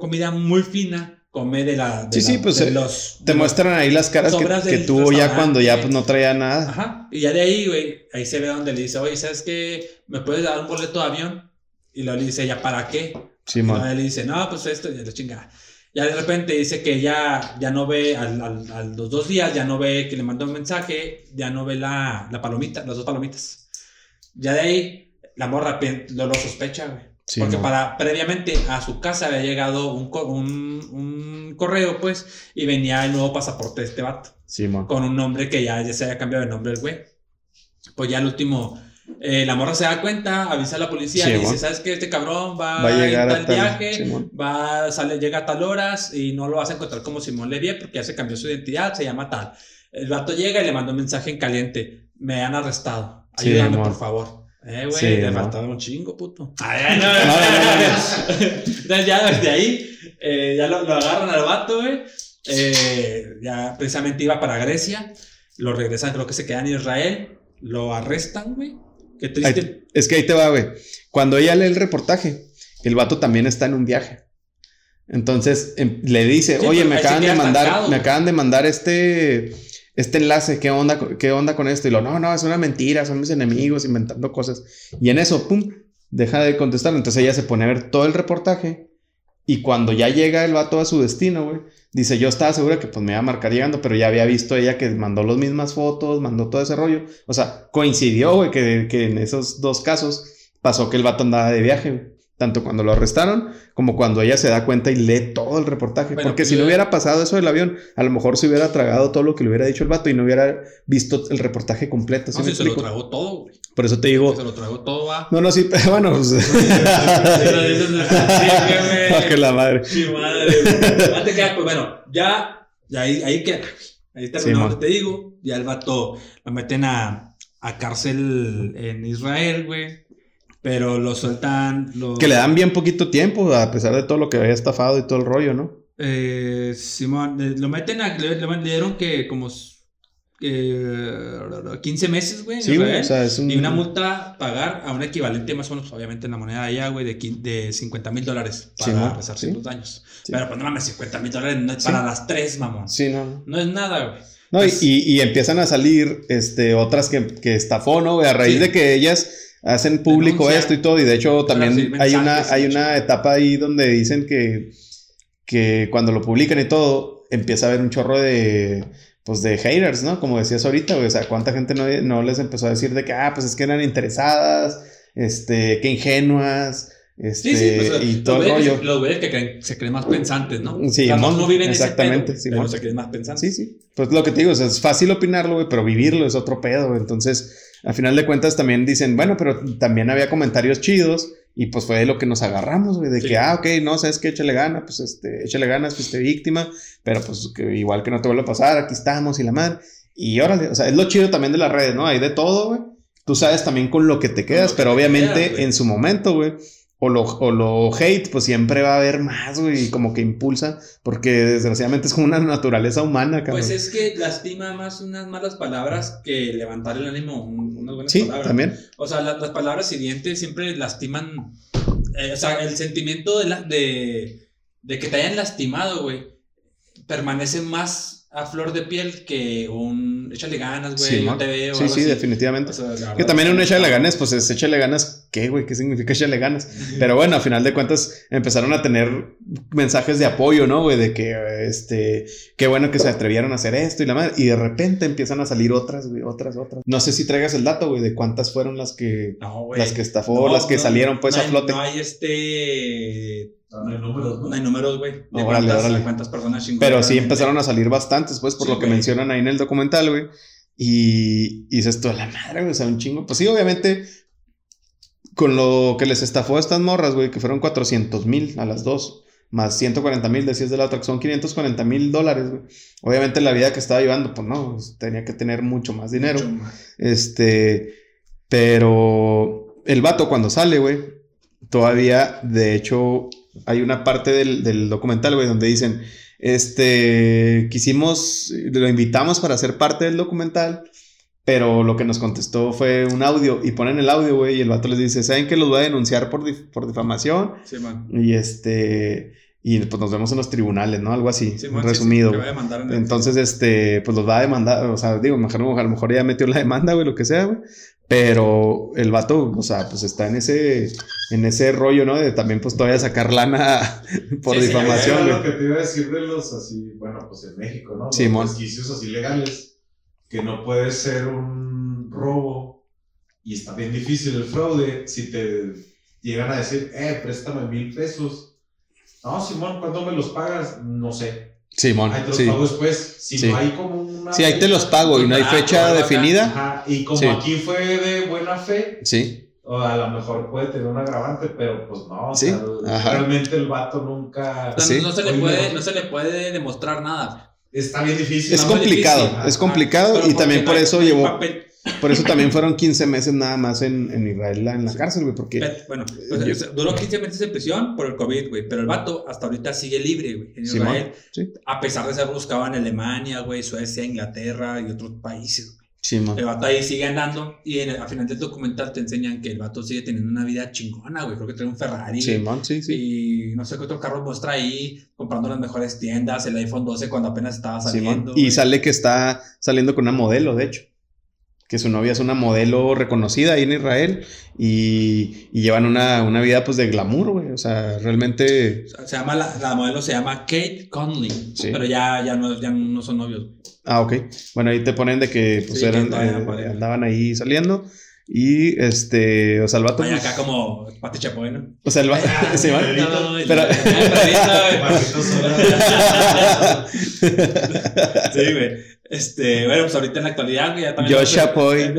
comida muy fina, come de la. sí, sí, pues eh, los, te muestran ahí las caras que, que tuvo ya cuando ya pues no traía nada. Ajá. Y ya de ahí, güey, ahí se ve donde le dice, oye, ¿sabes qué? ¿Me puedes dar un boleto de avión? Y luego le dice, ¿ya para qué? Sí, y le dice, no, pues esto, ya la chingada. Ya de repente dice que ya, ya no ve, al, a los dos días, ya no ve que le mandó un mensaje, ya no ve la, la palomita, las dos palomitas. Ya de ahí, la morra lo, lo sospecha, güey. Porque para, previamente a su casa había llegado un, un, un, correo, pues, y venía el nuevo pasaporte de este vato. Sí, con un nombre que ya, ya se había cambiado de nombre el güey. Pues ya el último, eh, la morra se da cuenta, avisa a la policía, y dice, ¿sabes qué? Este cabrón va, a llegar a tal viaje, va, sale, llega a tal horas y no lo vas a encontrar como Simón Levie porque ya se cambió su identidad, se llama tal. El vato llega y le manda un mensaje en caliente, me han arrestado, ayúdame por favor. Eh, güey, te faltaba un chingo, puto. Ay, no, no, no, Entonces ya desde ahí, eh, ya lo, lo, agarran al vato, güey. Eh, ya precisamente iba para Grecia. Lo regresan, creo que se queda en Israel. Lo arrestan, güey. Qué triste. es que ahí te va, güey. Cuando ella lee el reportaje, el vato también está en un viaje. Entonces em, le dice, oye, me acaban de mandar, me acaban de mandar este este enlace, ¿qué onda, qué onda con esto? Y lo, no, no, es una mentira, son mis enemigos inventando cosas. Y en eso, pum, deja de contestar. Entonces ella se pone a ver todo el reportaje. Y cuando ya llega el vato a su destino, güey, dice, yo estaba segura que pues me iba a marcar llegando, pero ya había visto ella que mandó las mismas fotos, mandó todo ese rollo. O sea, coincidió, güey, que, que en esos dos casos pasó que el vato andaba de viaje, güey. Tanto cuando lo arrestaron como cuando ella se da cuenta y lee todo el reportaje. Porque pues si no hubiera pasado eso del avión, a lo mejor se hubiera tragado todo lo que le hubiera dicho el vato y no hubiera visto el reportaje completo. ¿sí no, si se lo tragó todo, güey. Por eso te digo. Se lo tragó todo, va. No, no, sí, pero bueno. Pues... que la madre. Madre. Antes que, pues bueno, ya, ya ahí, ahí queda. Ahí sí, te digo. Ya el vato lo meten a, a cárcel en Israel, güey pero lo sueltan. Que le dan bien poquito tiempo, a pesar de todo lo que había estafado y todo el rollo, ¿no? Eh, Simón, eh, lo meten a. Le, le dieron que como. Eh, 15 meses, güey. Sí, güey. O sea, es un... Y una multa pagar a un equivalente, más o menos, obviamente en la moneda de allá, güey, de, de 50 mil dólares para sí, resarcir los daños. Pero pues no mames, 50 mil dólares no es para las tres, mamón. Sí, no. No es nada, güey. No, y, pues y, empiezan a salir este, otras que, que estafó, ¿no? A raíz de que ellas hacen público esto y todo. Y de hecho también hay una, hay una etapa ahí donde dicen que, que cuando lo publican y todo, empieza a haber un chorro de, pues de haters, ¿no? Como decías ahorita, O sea, cuánta gente no, no, les empezó a decir de que, ah, pues es que eran interesadas, este, que ingenuas. Este, sí, sí, pues, y todo el rollo. Los güeyes que se creen más pensantes, ¿no? Sí, no, viven exactamente, ese pedo, pero se creen más pensantes. Sí, sí. Pues lo que te digo, es fácil opinarlo, güey, pero vivirlo es otro pedo. Entonces, al final de cuentas también dicen, bueno, pero también había comentarios chidos y pues fue de lo que nos agarramos, güey, de que, ah, ok, no, sabes que échale gana, pues este, échale ganas, fuiste víctima, pero pues que igual que no te vuelva a pasar, aquí estamos y la madre. Y órale, o sea, es lo chido también de las redes, ¿no? Hay de todo, güey. Tú sabes también con lo que te quedas, pero obviamente en su momento, güey, o lo, o lo hate, pues siempre va a haber más, güey, como que impulsa, porque desgraciadamente es como una naturaleza humana, cabrón. Pues es que lastima más unas malas palabras que levantar el ánimo, unas buenas sí, palabras. también. O sea, las palabras hirientes siempre lastiman, eh, o sea, el sentimiento de, la, de, de que te hayan lastimado, güey, permanece más a flor de piel que un échale ganas, güey, sí, te veo. Sí, sí, definitivamente. que también un échale ganas, pues es échale ganas, ¿qué, güey? ¿Qué significa échale ganas? Pero bueno, a final de cuentas empezaron a tener mensajes de apoyo, ¿no, güey? De que, este, qué bueno que se atrevieron a hacer esto y la madre. Y de repente empiezan a salir otras, güey, otras, otras. No sé si traigas el dato, güey, de cuántas fueron las que, las que estafó, las que salieron, pues, a flote. No hay este no hay números, ¿no? hay números, güey. De cuántas, personas Pero sí empezaron a salir bastantes, pues, por lo que mencionan ahí en el documental, güey. Y, y dices tú, la madre, güey, o sea, un chingo. Pues sí, obviamente, con lo que les estafó a estas morras, güey, que fueron 400 mil a las dos, más 140 mil, decías de la otra, que son 540 mil dólares, güey. Obviamente la vida que estaba llevando, pues no, pues, tenía que tener mucho más dinero. Este, pero el vato cuando sale, güey, todavía, de hecho, hay una parte del, documental, güey, donde dicen, este, quisimos, lo invitamos para ser parte del documental, pero lo que nos contestó fue un audio y ponen el audio, güey, y el vato les dice, ¿saben que los voy a denunciar por, por difamación? Sí, man. Y este, y pues nos vemos en los tribunales, ¿no? Algo así, resumido. Entonces, este, pues los va a demandar, o sea, digo, mejor, a lo mejor ya metió la demanda, güey, lo que sea, güey. Pero el vato, o sea, pues está en ese, en ese rollo, ¿no? De también, pues todavía sacar lana por difamación. Sí, lo que te iba a decir de los así, bueno, pues en México, ¿no? Los resquicios así legales, que no puede ser un robo y está bien difícil el fraude si te llegan a decir, eh, préstame mil pesos. No, Simón, ¿cuándo me los pagas? No sé. Simón. Ahí te los pago después. Si no hay como una. Sí, ahí te los pago y no hay fecha definida. Ajá. Y como aquí fue de buena fe. Sí. O a lo mejor puede tener un agravante, pero pues no. O sea, realmente el vato nunca. no, se le puede, no se le puede demostrar nada. Está bien difícil. Es complicado, es complicado y también por eso llevó. Por eso también fueron 15 meses nada más en, en Israel, en la cárcel, güey, porque... bueno, pues, duró 15 meses de prisión por el COVID, güey, pero el vato hasta ahorita sigue libre, güey, en Israel. A pesar de ser buscado en Alemania, güey, Suecia, Inglaterra y otros países, güey. Sí, el vato ahí sigue andando y en al final del documental te enseñan que el vato sigue teniendo una vida chingona, güey. Creo que trae un Ferrari. Sí, sí, sí. Y no sé qué otro carro muestra ahí, comprando las mejores tiendas, el iPhone 12 cuando apenas estaba saliendo. y sale que está saliendo con una modelo, de hecho que su novia es una modelo reconocida ahí en Israel y, y llevan una, una, vida pues de glamour, güey. O sea, realmente... Se llama, la, la modelo se llama Kate Conley, sí. pero ya, ya, no, ya no son novios. Ah, ok. Bueno, ahí te ponen de que pues eran, eh, andaban ahí saliendo. Y este, o sea, el vato. Vaya pues acá como Pati Chapoy, ¿no? O sea, el vato. se va. Pero. Sí, güey. Este, bueno, pues ahorita en la actualidad, ya también. Josh Chapoy.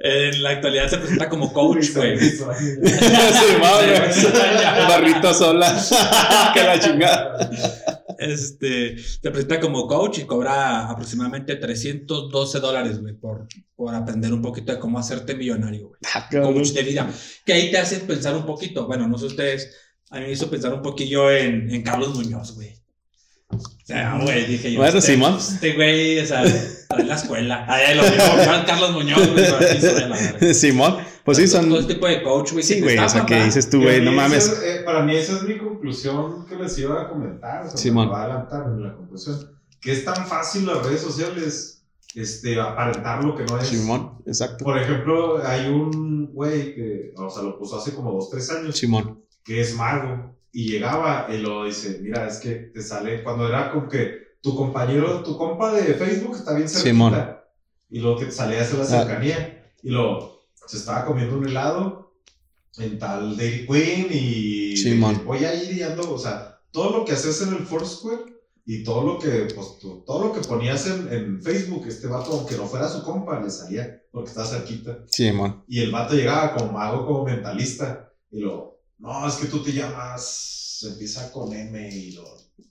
en la actualidad se presenta como coach, güey. sí, madre. Barrito sola. que la chingada. Este, se presenta como coach y cobra aproximadamente 312 dólares, güey, por, por aprender un poquito de cómo hacerte millonario, güey. Ah, coach de vida. Que ahí te hace pensar un poquito. Bueno, no sé ustedes, a mí me hizo pensar un poquillo en, en Carlos Muñoz, güey. O sea, güey, dije yo. Bueno, este, Simón. Este güey, o sea, en la escuela. Ahí lo digo, Carlos Muñoz, güey, Simón. Pues sí, son. Todo este tipo de coach, güey. Sí, güey, o sea, que dices tú, güey, no mames. Eh, para mí, esa es mi conclusión que les iba a comentar. O sea. Me va a adelantar en la conclusión. Que es tan fácil las redes sociales este, aparentar lo que no es. Simón, exacto. Por ejemplo, hay un güey que, o sea, lo puso hace como dos, tres años. Simón. Que es mago y llegaba y lo dice, mira, es que te sale, cuando era como que tu compañero, tu compa de Facebook está bien cerquita. Simón. Y luego que te salía hacia la ah. cercanía. Y luego se estaba comiendo un helado en tal Dairy Queen y voy a ir y ando, o sea, todo lo que haces en el Foursquare y todo lo que, pues, todo lo que ponías en, en, Facebook, este vato, aunque no fuera su compa, le salía porque estaba cerquita. Simón. Y el vato llegaba como mago, como mentalista. Y luego, no, es que tú te llamas pues empieza con M y lo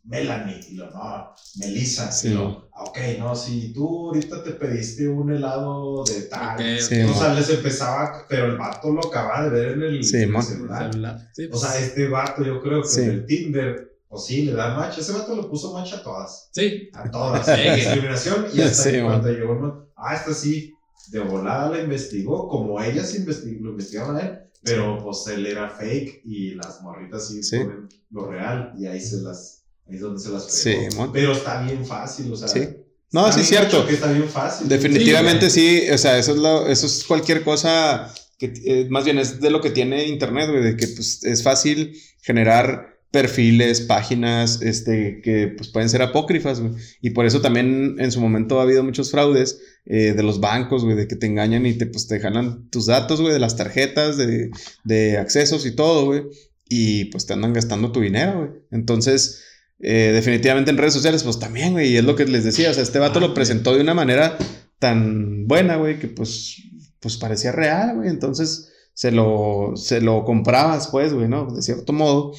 Melanie, y lo, no, Melissa, sí. y lo, ok, no, si tú ahorita te pediste un helado de tal, o sea, les empezaba, pero el vato lo acaba de ver en el, celular. o pues. sea, este vato, yo creo que en el Tinder, o pues sí, le da match, ese vato le puso match a todas. Sí. A todas, discriminación, y hasta cuando llegó, ah, esta sí, de volada la investigó, como ellas investigó, lo investigaron a él, pero pues él era fake y las morritas sí, ponen lo real, y ahí se las Ahí es donde se las Sí, Pero está bien fácil, o sea. Sí. No, sí, es cierto. Que está bien fácil. Definitivamente sí, o sea, eso es, lo, eso es cualquier cosa que eh, más bien es de lo que tiene Internet, güey, de que pues es fácil generar perfiles, páginas, este, que pues pueden ser apócrifas, güey. Y por eso también en su momento ha habido muchos fraudes eh, de los bancos, güey, de que te engañan y te, pues, te jalan tus datos, güey, de las tarjetas, de, de accesos y todo, güey. Y pues te andan gastando tu dinero, güey. Entonces, eh, definitivamente en redes sociales, pues también, güey, y es lo que les decía, o sea, este vato lo presentó de una manera tan buena, güey, que pues, pues parecía real, güey, entonces se lo, se lo comprabas, pues, güey, ¿no? De cierto modo.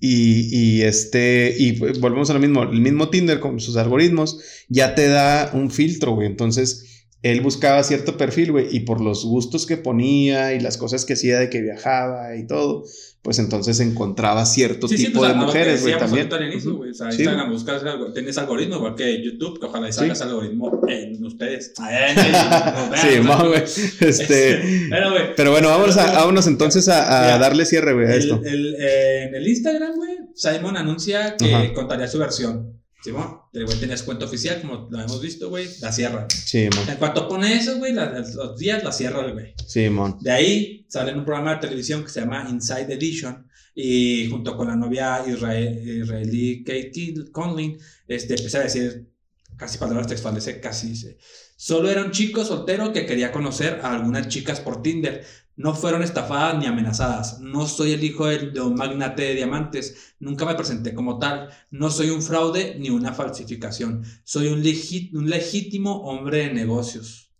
y, y, este, y volvemos a lo mismo, el mismo Tinder con sus algoritmos ya te da un filtro, güey, entonces él buscaba cierto perfil, güey, y por los gustos que ponía y las cosas que hacía de que viajaba y todo, pues entonces encontraba cierto tipo pues, de mujeres, güey, también. Inicio, güey. O sea, Instagram buscas, tienes algoritmo, igual que YouTube, que ojalá salgas algoritmo en ustedes. sí, más, güey. Este, pero, güey, pero bueno, vámonos, a, vámonos entonces a, a darle cierre, güey, a esto. El, eh, en el Instagram, güey, Simon anuncia que contaría su versión. Simón, el güey tenía cuenta oficial, como lo hemos visto, güey, la cierra. Sí, En cuanto pone eso, güey, los días la cierra el güey. Sí, mon. De ahí sale en un programa de televisión que se llama Inside Edition y junto con la novia israelí Kate Conlin, este, empecé a decir casi palabras textuales, eh, casi dice, solo era un chico soltero que quería conocer a algunas chicas por Tinder, no fueron estafadas ni amenazadas. No soy el hijo de, un magnate de diamantes. Nunca me presenté como tal. No soy un fraude ni una falsificación. Soy un, un legítimo hombre de negocios.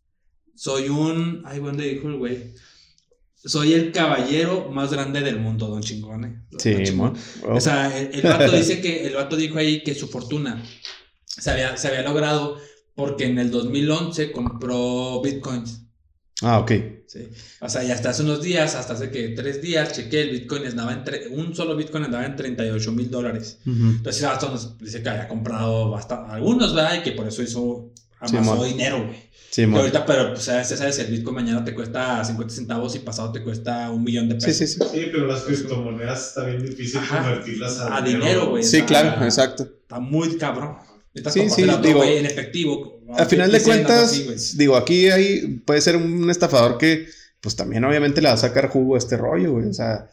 Soy un... Ay, ¿dónde dijo el güey? Soy el caballero más grande del mundo, don Chingone. Sí, O sea, el, vato dice que... El vato dijo ahí que su fortuna se había, se había logrado porque en el 2011 compró bitcoins. Ah, ok. Sí. O sea, y hasta hace unos días, hasta hace que tres días, chequé el Bitcoin, andaba entre, un solo Bitcoin andaba en 38 mil dólares. Entonces, hasta nos dice que había comprado bastante, algunos, ¿verdad? Y que por eso hizo, amasó dinero, güey. Sí, que ahorita, pero, pues, sabes, el Bitcoin mañana te cuesta 50 centavos y pasado te cuesta un millón de pesos. Sí, sí, sí. Sí, pero las criptomonedas está bien difícil convertirlas a, a dinero, güey. Sí, claro, exacto. Está muy cabrón. Sí, sí, digo, en efectivo. Al final de cuentas, digo, aquí hay, puede ser un estafador que, pues también obviamente le va a sacar jugo a este rollo, güey. O sea,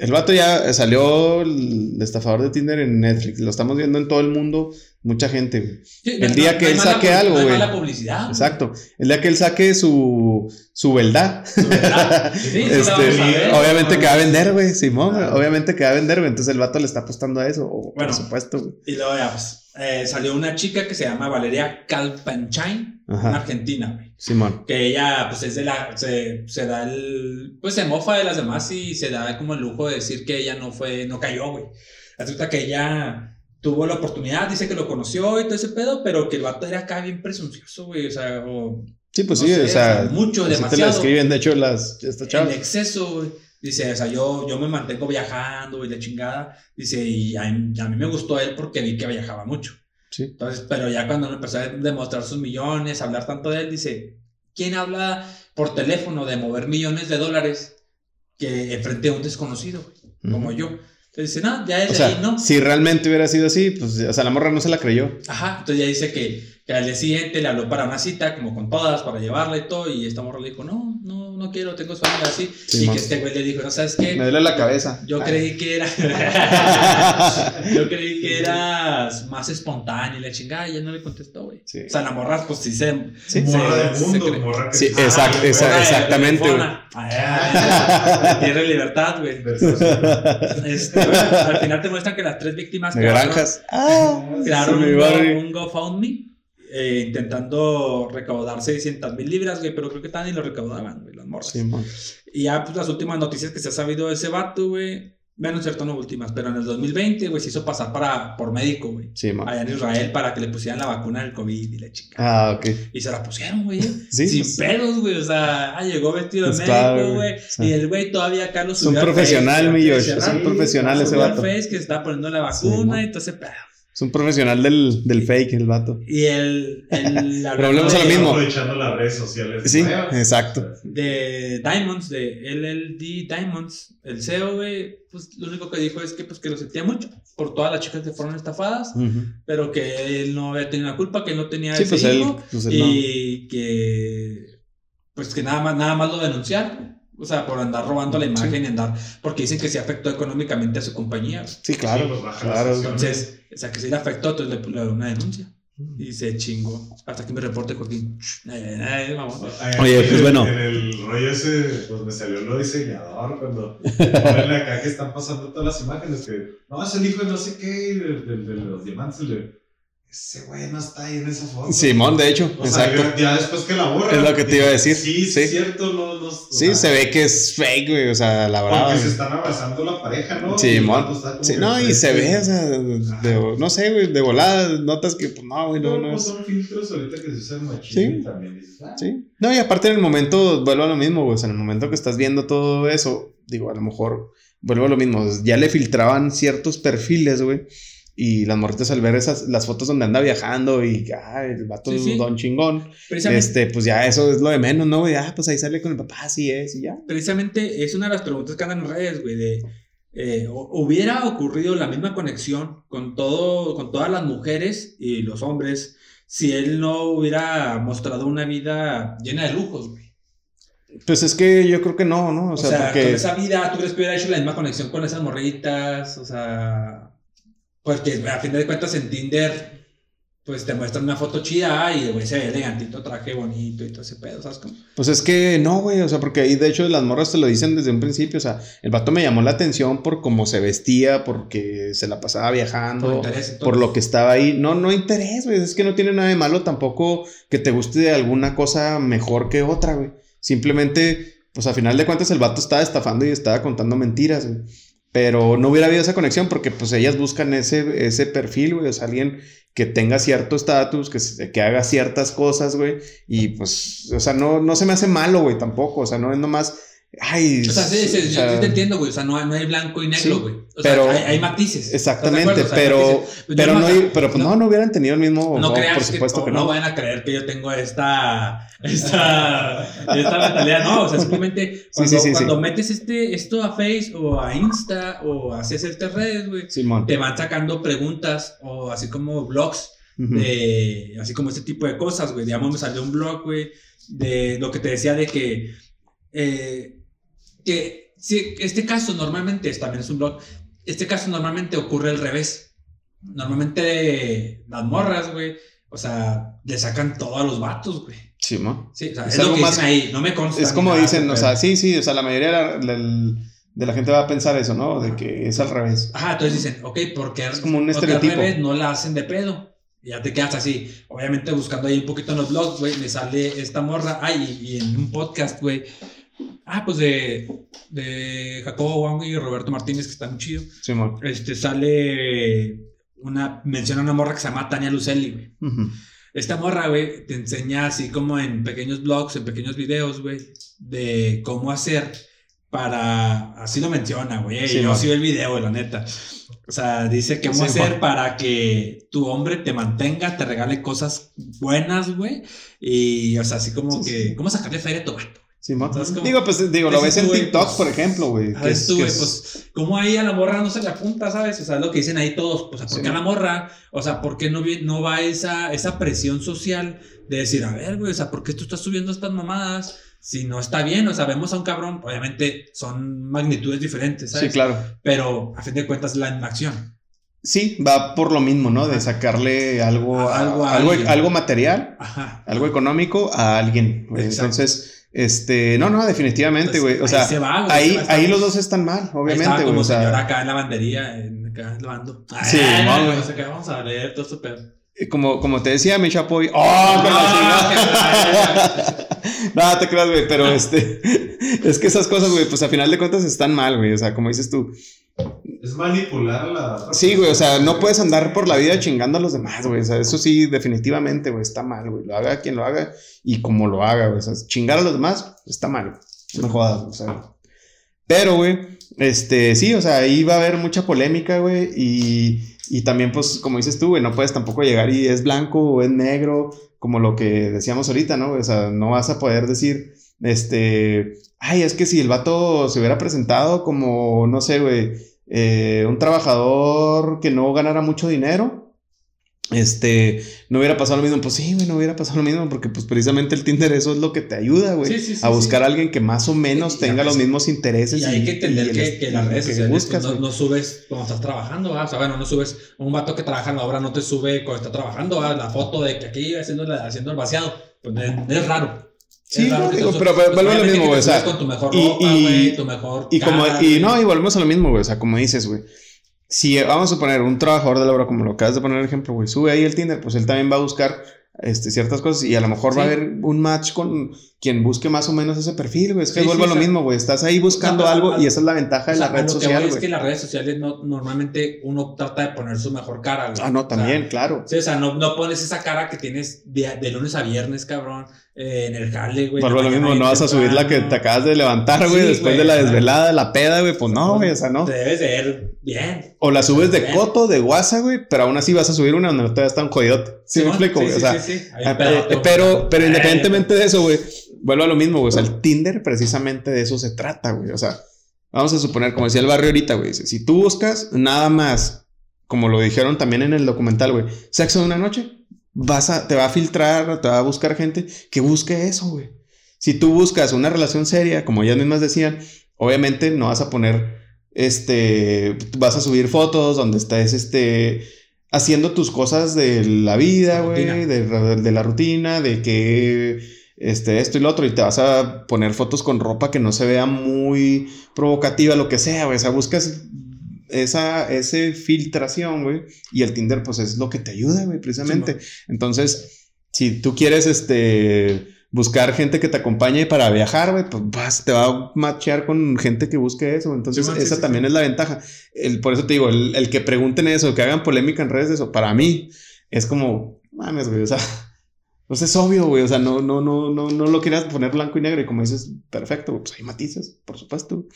el vato ya salió el estafador de Tinder en Netflix. Lo estamos viendo en todo el mundo. Mucha gente, güey. el día que él saque algo, güey. publicidad. Exacto. El día que él saque su, su verdad. Su verdad. Sí, este, obviamente que va a vender, güey. Simón, obviamente que va a vender, güey. Entonces el vato le está apostando a eso. por supuesto, güey. Y luego ya, pues eh, salió una chica que se llama Valeria Calpanchain, una argentina. Simón. Que ella, pues, es de la. Se, se, da el. Pues se mofa de las demás y se da como el lujo de decir que ella no fue. No cayó, güey. Resulta que ella tuvo la oportunidad, dice que lo conoció y todo ese pedo, pero que el vato era acá bien presuncioso, güey. O sea, o. Sí, pues sí, o sea. Mucho, demasiado. Te escriben, de hecho, las. En exceso, güey. Dice, o sea, yo, yo me mantengo viajando y la chingada. Dice, y a, a, mí me gustó él porque vi que viajaba mucho. Sí. Entonces, pero ya cuando empezó a demostrar sus millones, hablar tanto de él, dice, ¿quién habla por teléfono de mover millones de dólares que enfrente a un desconocido, como yo? Entonces dice, no, ya es o ahí, ¿no? Si realmente hubiera sido así, pues, o sea, la morra no se la creyó. Ajá, entonces ya dice que, que al día siguiente le habló para una cita, como con todas, para llevarla y todo, y esta morra le dijo, no, no, no quiero, tengo sueño así. y que este güey le dijo, no sabes qué. Me duele la cabeza. Yo creí que era. yo creí que eras más espontáneo y la chingada, y él no le contestó, güey. O sea, la morra, pues sí se. Sí, morra del mundo, morra que Sí, exacto, exactamente, güey. Tiene libertad, güey. Este, al final te muestran que las tres víctimas. De granjas. Ah, crearon un, un GoFundMe eh, intentando recaudar 600 mil libras, güey, pero creo que tan ni lo recaudaban, güey, las morras. y ya, pues, las últimas noticias que se ha sabido de ese vato, güey, Bueno, cierto, no últimas, pero en el 2020, güey, se hizo pasar para, por médico, güey. Sí, man. Allá en Israel para que le pusieran la vacuna del COVID y la chica. Ah, ok. Y se la pusieron, güey. Sí. Sin pues, pedos, güey. O sea, ah, llegó vestido de pues, médico, güey. y el güey todavía acá lo subió. Es un profesional, mi. Es un profesional ese vato. Face que está poniendo la vacuna y entonces, pedo. Es un profesional del, del fake, el vato. Y el. el Pero a lo mismo. Aprovechando las redes sociales. Sí, exacto. De Diamonds, de LLD Diamonds, el CEO, güey, pues lo único que dijo es que, pues, que lo sentía mucho por todas las chicas que fueron estafadas, pero que él no había tenido la culpa, que no tenía sí, ese pues hijo, pues y que. Pues que nada más, nada más lo denunciaron. O sea, por andar robando la imagen y andar. Porque dicen que se afectó económicamente a su compañía. Sí, claro. Pues, claro. Entonces, o sea, que se le afectó, entonces le, le una denuncia. Mm. Y se chingó. Hasta que me reporte Joaquín. Oye, pues bueno. En el rollo ese, pues me salió lo diseñador cuando ponen acá que están pasando todas las imágenes. Que no, es el hijo de no sé qué, de, de, de los diamantes. Le, ese güey no está ahí en esa foto. Simón, de hecho, exacto. ya después que la borra. Es lo que te iba a decir. Sí, sí. es cierto, no, no Sí, se ve que es fake, güey, o sea, la verdad. Porque se están abrazando la pareja, ¿no? Simón. Sí, no, y se ve, o sea, de, no sé, güey, de volada, notas que, pues, no, güey, no, no. Pues, son filtros ahorita que se usan machín sí. también ah". Sí. No, y aparte en el momento, vuelvo a lo mismo, güey, o sea, en el momento que estás viendo todo eso, digo, a lo mejor, vuelvo a lo mismo, ya le filtraban ciertos perfiles, güey y las morritas al ver esas, las fotos donde anda viajando y ah, el vato es un don chingón, este, pues ya eso es lo de menos, ¿no? Y, ah, pues ahí sale con el papá, así es, y ya. Precisamente es una de las preguntas que andan en redes, güey, de, eh, ¿hubiera ocurrido la misma conexión con, todo, con todas las mujeres y los hombres si él no hubiera mostrado una vida llena de lujos, güey? Pues es que yo creo que no, ¿no? O, sea, porque... con esa vida, ¿tú crees que hubiera hecho la misma conexión con esas morritas? O sea... Porque a fin de cuentas en Tinder, pues te muestran una foto chida y el güey se ve elegantito, traje bonito y todo ese pedo, ¿sabes cómo? Pues es que no, güey, o sea, porque ahí de hecho las morras te lo dicen desde un principio, o sea, el vato me llamó la atención por cómo se vestía, porque se la pasaba viajando, por, lo que estaba ahí. No, no interés, güey, es que no tiene nada de malo tampoco que te guste de alguna cosa mejor que otra, güey. Simplemente, pues a final de cuentas el vato estaba estafando y estaba contando mentiras, güey. Pero no hubiera habido esa conexión porque pues ellas buscan ese, ese perfil, güey, o sea, alguien que tenga cierto estatus, que, que haga ciertas cosas, güey, y pues, o sea, no, no se me hace malo, güey, tampoco, o sea, no es nomás Ay, o sea, sí, sí, yo te entiendo, güey. O sea, no hay, no hay blanco y negro, güey. o sea, hay, hay, matices. Exactamente, pero, pero, no, pero pues no, no hubieran tenido el mismo. No, creas por supuesto que, no. No vayan a creer que yo tengo esta, esta, esta mentalidad. No, o sea, simplemente cuando, cuando metes este, esto a Face o a Insta o haces estas redes, güey, te van sacando preguntas o así como blogs. de, así como este tipo de cosas, güey. Digamos, me salió un blog, güey, de lo que te decía de que eh, que este caso normalmente, también es un blog, este caso normalmente ocurre al revés. Normalmente las morras, güey, o sea, le sacan todo a los vatos, güey. Sí, ¿no? Sí, o sea, es, algo más ahí, no me consta. Es como dicen, o sea, sí, sí, o sea, la mayoría de la, gente va a pensar eso, ¿no? De que es al revés. Ajá, entonces dicen, ok, porque es como un estereotipo. al revés no la hacen de pedo. Y ya te quedas así. Obviamente buscando ahí un poquito en los blogs, güey, me sale esta morra. Ay, y en un podcast, güey, Ah, pues de, de Jacobo Wang y Roberto Martínez, que está muy chido. Sí, este sale una. Menciona una morra que se llama Tania Lucelli, güey. Esta morra, güey, te enseña así como en pequeños blogs, en pequeños videos, güey, de cómo hacer para. Así lo menciona, güey. Sí, yo sí el video, la neta. O sea, dice cómo hacer para que tu hombre te mantenga, te regale cosas buenas, güey. Y, o sea, así como que. ¿Cómo sacarle feria a tu gato? Digo, pues, digo, lo ves en TikTok, pues, por ejemplo, güey. Tú, güey, pues, ¿cómo ahí a la morra no se le apunta, sabes? O sea, lo que dicen ahí todos, pues, ¿por qué a la morra? O sea, ¿por qué no, no va esa, esa presión social de decir, a ver, güey, o sea, ¿por qué tú estás subiendo estas mamadas? Si no está bien, o sea, vemos a un cabrón, obviamente son magnitudes diferentes, ¿sabes? Sí, claro. Pero, a fin de cuentas, la acción. Sí, va por lo mismo, ¿no? De sacarle algo, algo, algo, algo, material, Ajá. algo económico a alguien. Entonces este, no, no, definitivamente, güey. o sea, ahí, ahí, los dos están mal, obviamente, güey. o sea, señor acá en la bandería, en, acá lavando. Sí, no, vamos a todo como, como te decía, mi chapoy. ¡Oh! no, te creas, güey, pero este. es que esas cosas, güey, pues a final de cuentas están mal, güey. O sea, como dices tú. Es manipular la. Sí, güey, o sea, no puedes andar por la vida chingando a los demás, güey. O sea, eso sí, definitivamente, güey, está mal, güey. Lo haga quien lo haga y como lo haga, güey. O sea, chingar a los demás está mal, güey. No jodas, o sea. Pero, güey, este, sí, o sea, ahí va a haber mucha polémica, güey. Y, y también, pues, como dices tú, güey, no puedes tampoco llegar y es blanco o es negro, como lo que decíamos ahorita, ¿no? O sea, no vas a poder decir, este, ay, es que si el vato se hubiera presentado como, no sé, güey eh, un trabajador que no ganara mucho dinero, este, no hubiera pasado lo mismo. Pues sí, güey, no hubiera pasado lo mismo porque pues precisamente el Tinder eso es lo que te ayuda, güey. a buscar a alguien que más o menos tenga los mismos intereses. Y, hay que entender que, que, las redes sociales pues, no, no, subes cuando estás trabajando, o sea, bueno, no subes un vato que trabaja en la obra, no te sube cuando está trabajando, la foto de que aquí haciendo, haciendo el vaciado, pues es raro. Sí, digo, pero vuelve a lo mismo, güey. O sea, con tu mejor y, ropa, y, tu mejor y como y no, y volvemos a lo mismo, güey. O sea, como dices, güey. Si vamos a poner un trabajador de la obra, como lo acabas de poner el ejemplo, güey, sube ahí el Tinder, pues él también va a buscar este, ciertas cosas y a lo mejor va a haber un match con quien busque más o menos ese perfil, güey. Es que vuelve a lo mismo, güey. Estás ahí buscando algo y esa es la ventaja de la red social. es que las redes sociales no, normalmente uno trata de poner su mejor cara, güey. Ah, no, también, claro. O sea, no, no pones esa cara que tienes de, de lunes a viernes, cabrón. Eh, en el jale, güey. Por lo mismo, no vas a subir la que te acabas de levantar, güey, después de la desvelada, la peda, güey. Pues no, güey, o sea, no. Te debes de ver bien. O la subes de coto, de guasa, güey, pero aún así vas a subir una donde todavía está un jodidote. Sí, me explico, güey. o sea, ah, pero, pero independientemente de eso, güey, vuelvo a lo mismo, güey. O sea, el Tinder precisamente de eso se trata, güey. O sea, vamos a suponer, como decía el barrio ahorita, güey, si tú buscas nada más, como lo dijeron también en el documental, güey, sexo de una noche vas a, te va a filtrar, te va a buscar gente que busque eso, güey. Si tú buscas una relación seria, como ellas mismas decían, obviamente no vas a poner, este, vas a subir fotos donde estés, este, haciendo tus cosas de la vida, güey, de, la rutina, de que, este, esto y lo otro, y te vas a poner fotos con ropa que no se vea muy provocativa, lo que sea, güey. O sea, buscas esa, ese filtración, güey. Y el Tinder, pues es lo que te ayuda, güey, precisamente. Entonces, si tú quieres, este, buscar gente que te acompañe para viajar, güey, pues vas, te va a matchear con gente que busque eso. Entonces, esa también es la ventaja. El, por eso te digo, el, que pregunten eso, que hagan polémica en redes de eso, para mí es como, mames, güey, o sea. Pues es obvio, güey. O sea, no, no, no, no, no lo quieras poner blanco y negro. Y como dices, perfecto, pues hay matices, por supuesto.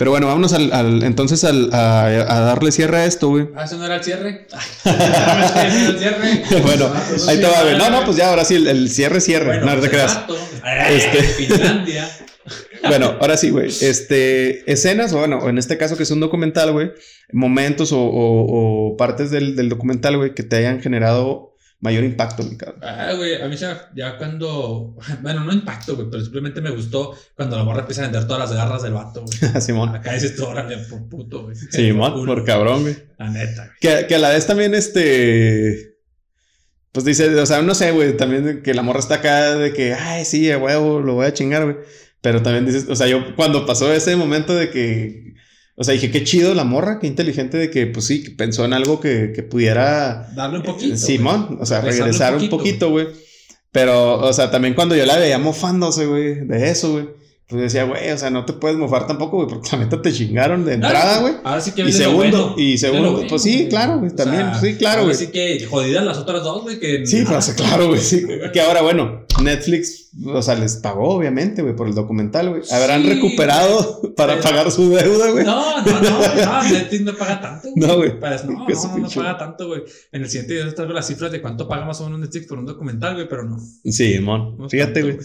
Pero bueno, vámonos al, al entonces al, a, a, darle cierre a esto, güey. Ah, eso no era el cierre. el cierre. bueno, ahí te va, güey. No, no, pues ya ahora sí, el, el cierre, cierre. Bueno, no, no te creas. Este... Finlandia. bueno, ahora sí, güey. Este, escenas, o bueno, en este caso que es un documental, güey, momentos o, o, o partes del, del documental, güey, que te hayan generado mayor impacto, mi cabrón. Ah, güey, a mí ya, ya cuando. Bueno, no impacto, güey, pero simplemente me gustó cuando la morra empieza a vender todas las garras del vato, güey. Simón. Acá dices tú, órale, por puto, güey. Simón, por cabrón, güey. La neta, güey. Que, que a la vez también, este. Pues dice, o sea, no sé, güey, también que la morra está acá de que, ay, sí, a huevo, lo voy a chingar, güey. Pero también dices, o sea, yo cuando pasó ese momento de que o sea, dije, qué chido la morra, qué inteligente de que, pues sí, pensó en algo que, que pudiera... Darle un poquito. Simón, o sea, regresar un poquito, güey. Pero, o sea, también cuando yo la veía mofándose, güey, de eso, güey. Pues decía, güey, o sea, no te puedes mofar tampoco, güey, porque la neta te chingaron de entrada, güey. ahora sí que Y segundo, y segundo, pues sí, claro, güey, también, sí, claro, güey. Así que jodidas las otras dos, güey, que. Sí, pues claro, güey, sí. que ahora, bueno, Netflix, o sea, les pagó, obviamente, güey, por el documental, güey. Habrán recuperado para pagar su deuda, güey. No, no, no, no, Netflix no paga tanto, güey. No, güey. No, no, no, paga tanto, güey. En el siguiente video traigo las cifras de cuánto paga más o menos Netflix por un documental, güey, pero no. Sí, mon. Fíjate, güey.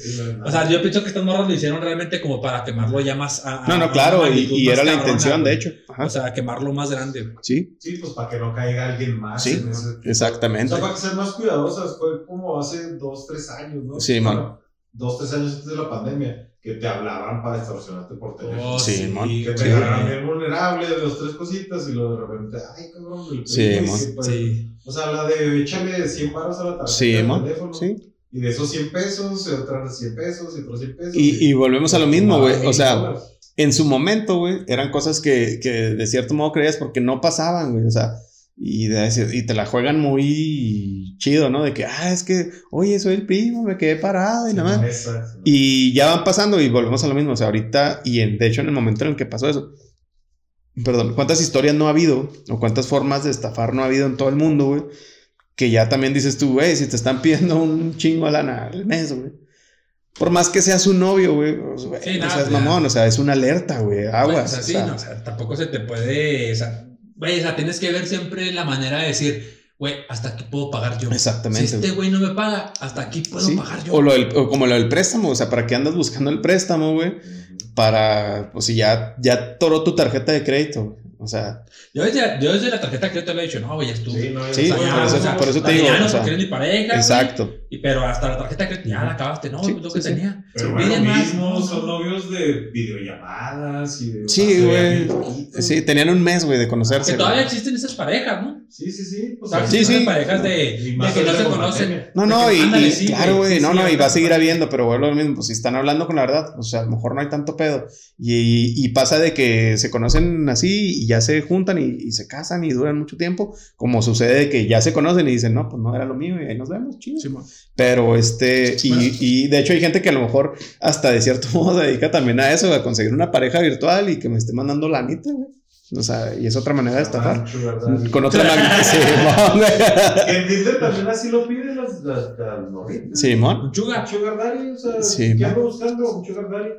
O sea, yo pienso que estas morras lo hicieron realmente como para quemarlo ya más. A, no, no, claro, y, era la intención, de hecho. O sea, quemarlo más grande, Sí. Sí, pues para que no caiga alguien más. Sí, exactamente. O sea, para que sean más cuidadosas, fue como hace dos, tres años, ¿no? Sí, man dos, tres años antes de la pandemia, que te hablaban para extorsionarte por teléfono. Oh, sí, man. Que te agarraban bien vulnerable de dos, tres cositas y luego de repente, ay, cabrón, el Sí, man. sí. O sea, la de échale 100 baros a la tarjeta sí, del teléfono. Sí. Y de esos 100 pesos, otras 100 pesos y otros 100 pesos. Y, y, volvemos a lo mismo, güey. O sea, en su momento, güey, eran cosas que, que de cierto modo creías porque no pasaban, güey. O sea, y, de, y te la juegan muy chido, ¿no? De que, ah, es que, oye, soy el primo, me quedé parado y nada más. Y ya van pasando y volvemos a lo mismo. O sea, ahorita, y en, de hecho, en el momento en el que pasó eso, perdón, cuántas historias no ha habido o cuántas formas de estafar no ha habido en todo el mundo, güey. Que ya también dices tú, güey, si te están pidiendo un chingo a lana al mes, güey. Por más que sea su novio, güey. Pues, sí, o sea, es mamón, o sea, es una alerta, güey. Aguas. o sea, o sea, tampoco se te puede. O sea, güey, o sea, tienes que ver siempre la manera de decir, güey, hasta aquí puedo pagar yo. Exactamente. Si este güey no me paga, hasta aquí puedo pagar yo. O, lo del, o como lo del préstamo, o sea, ¿para qué andas buscando el préstamo, güey? Para, pues si ya, ya toró tu tarjeta de crédito. O sea. Yo desde, yo desde la tarjeta yo te lo he dicho, no, güey, ya estuvo. Sí, no, sí por, eso, por, eso, te digo. Ya no se ni pareja. Exacto. Y, pero hasta la tarjeta que ya la acabaste, no, sí, lo que tenía. Pero bueno, mismo, son novios de videollamadas y de. Sí, güey. Sí, tenían un mes, güey, de conocerse. Que todavía existen esas parejas, ¿no? Sí, sí, sí. Pues, sí, sí. parejas de, de que no se conocen. No, no, y, claro, güey, no, no, y va a seguir habiendo, pero bueno, lo mismo, pues si están hablando con la verdad, o sea, a lo mejor no hay tanto pedo. Y, y pasa de que se conocen así y ya se juntan y, se casan y duran mucho tiempo, como sucede de que ya se conocen y dicen, no, pues no era lo mío y ahí nos vemos, chido. Pero este, y, y de hecho hay gente que a lo mejor hasta de cierto modo se dedica también a eso, a conseguir una pareja virtual y que me esté mandando la nita, güey. O sea, y es otra manera de estafar. con otra manera. Sí, En Tinder también así lo piden las, las, las Sí, mon. Sugar. Sugar Daddy, o sea, sí, ¿qué ando buscando? Un Sugar Daddy.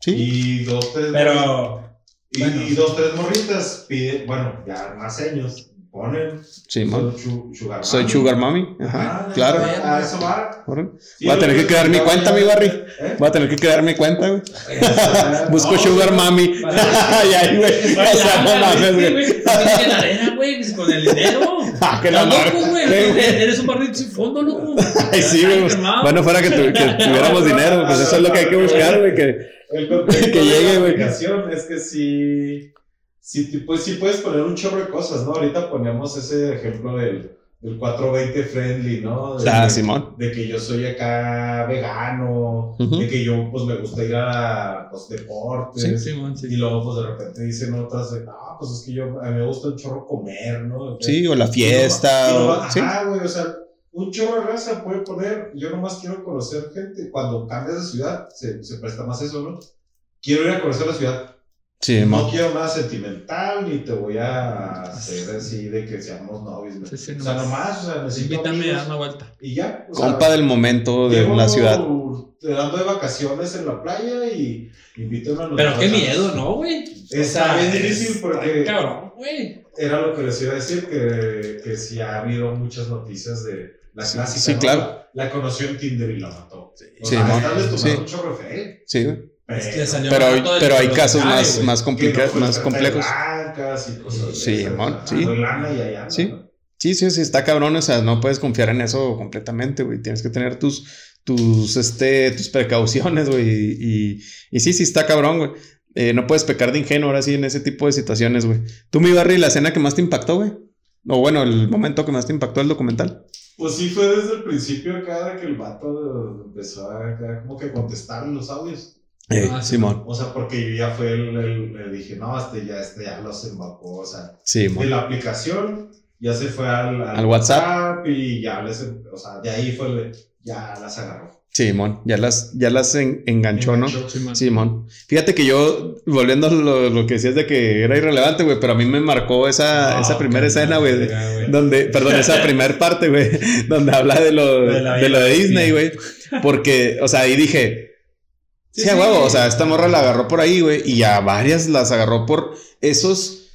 Sí. Y dos, tres. Pero. Y, y dos, tres morritas piden, bueno, ya más años Sí, soy sugar Soy Sugar Mami. Ajá, claro. A eso va. Voy a tener que crear mi cuenta, mi Barry. ¿Eh? Voy a tener que crear mi cuenta, güey. Busco Sugar Mami. Ay, ay, güey. O sea, no mames, güey. la arena, güey, con el dinero. Ah, que la loco, güey. Eres un barril sin fondo, loco. Ay, sí, güey. Bueno, fuera que, tuviéramos dinero, pues eso es lo que hay que buscar, güey. Que, que llegue, güey. es que si sí, pues, sí puedes poner un chorro de cosas, ¿no? Ahorita poníamos ese ejemplo del, del 420 friendly, ¿no? De, ah, Simón. De que yo soy acá vegano, de que yo pues me gusta ir a los pues, deportes. Sí, Simón, sí. Y luego pues de repente dicen otras de, ah, pues es que yo, a mí me gusta un chorro comer, ¿no? sí, o la fiesta. o, ah, güey, o sea, un chorro de raza puede poner, yo nomás quiero conocer gente, cuando cambias de ciudad, se, se presta más eso, ¿no? Quiero ir a conocer la ciudad no quiero nada sentimental, ni te voy a hacer así de que seamos novios. o sea, nomás, o sea, necesito. Invítame a dar una vuelta. Y ya. Compa del momento de una ciudad. Dando de vacaciones en la playa y invítame a los Pero qué miedo, ¿no, güey? Está bien difícil porque. cabrón, güey. Era lo que les iba a decir, que, que sí ha habido muchas noticias de la clásica. Sí, claro. La, conoció en Tinder y la mató. Sí, sí, sí. un chorro feo. Sí, güey. Pero, pero, hay casos más, más, complicados, más complejos. sí, sí. sí. Sí, sí, sí, está cabrón, o sea, no puedes confiar en eso completamente, güey. Tienes que tener tus, tus, este, tus precauciones, güey. Y, y, sí, sí, está cabrón, güey. Eh, no puedes pecar de ingenuo ahora sí en ese tipo de situaciones, güey. ¿Tú, mi Barry, la escena que más te impactó, güey? O bueno, el momento que más te impactó el documental. Pues sí, fue desde el principio acá que el vato empezó a como que contestar los audios. Eh, ah, Simón. O sea, porque yo ya fue el, le dije, no, este ya, este ya los embaucó, o sea, Simón. de la aplicación ya se fue al, al, WhatsApp? y ya les, o sea, de ahí fue, ya las agarró. Simón, ya las, ya las enganchó, ¿no? Simón. Fíjate que yo, volviendo a lo, lo, que decías de que era irrelevante, güey, pero a mí me marcó esa, esa primera escena, güey, donde, perdón, esa primera parte, güey, donde habla de lo de, de lo de Disney, güey, porque, o sea, ahí dije, Sí, a huevo, o sea, esta morra la agarró por ahí, güey, y a varias las agarró por esos,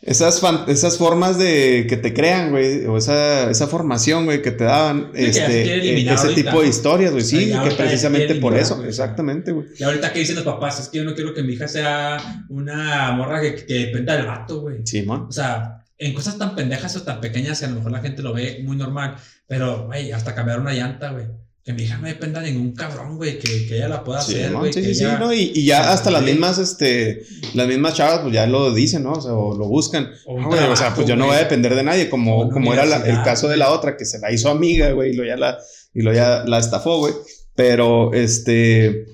esas, esas formas de que te crean, güey, o esa, esa formación, güey, que te daban, este, eh, ese tipo de historias, güey, sí, que precisamente por eso, exactamente, güey. Y ahorita que dicen los papás, es que yo no quiero que mi hija sea una morra que, que dependa del vato, güey. Sí, man. O sea, en cosas tan pendejas o tan pequeñas que a lo mejor la gente lo ve muy normal, pero, güey, hasta cambiar una llanta, güey que mi hija no dependa de ningún cabrón, güey, que, que, ella la pueda hacer, güey. Sí, sí, no, y, y, ya hasta las mismas, este, las mismas chavas, pues ya lo dicen, ¿no? O sea, o lo buscan. O, sea, pues yo no voy a depender de nadie, como, como era el caso de la otra, que se la hizo amiga, güey, y lo ya la, y lo ya la estafó, güey. Pero, este,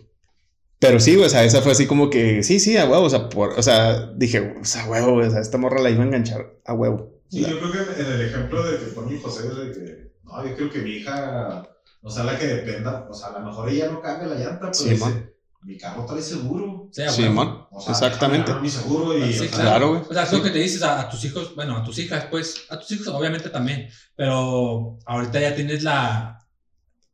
pero sí, güey, o sea, esa fue así como que, sí, sí, a huevo, o sea, por, o sea, dije, o sea, huevo, o sea, esta morra la iba a enganchar a huevo. Sí, yo creo que en el ejemplo de que pone José, de que, no, yo creo que mi hija o sea, la que dependa, o sea, a lo mejor ella no cambia la llanta, pero dice, mi carro trae seguro. Sí, Simón, exactamente. Mi seguro y. Sí, claro, güey. O sea, es lo que te dices a, tus hijos, bueno, a tus hijas, pues, a tus hijos obviamente también, pero ahorita ya tienes la,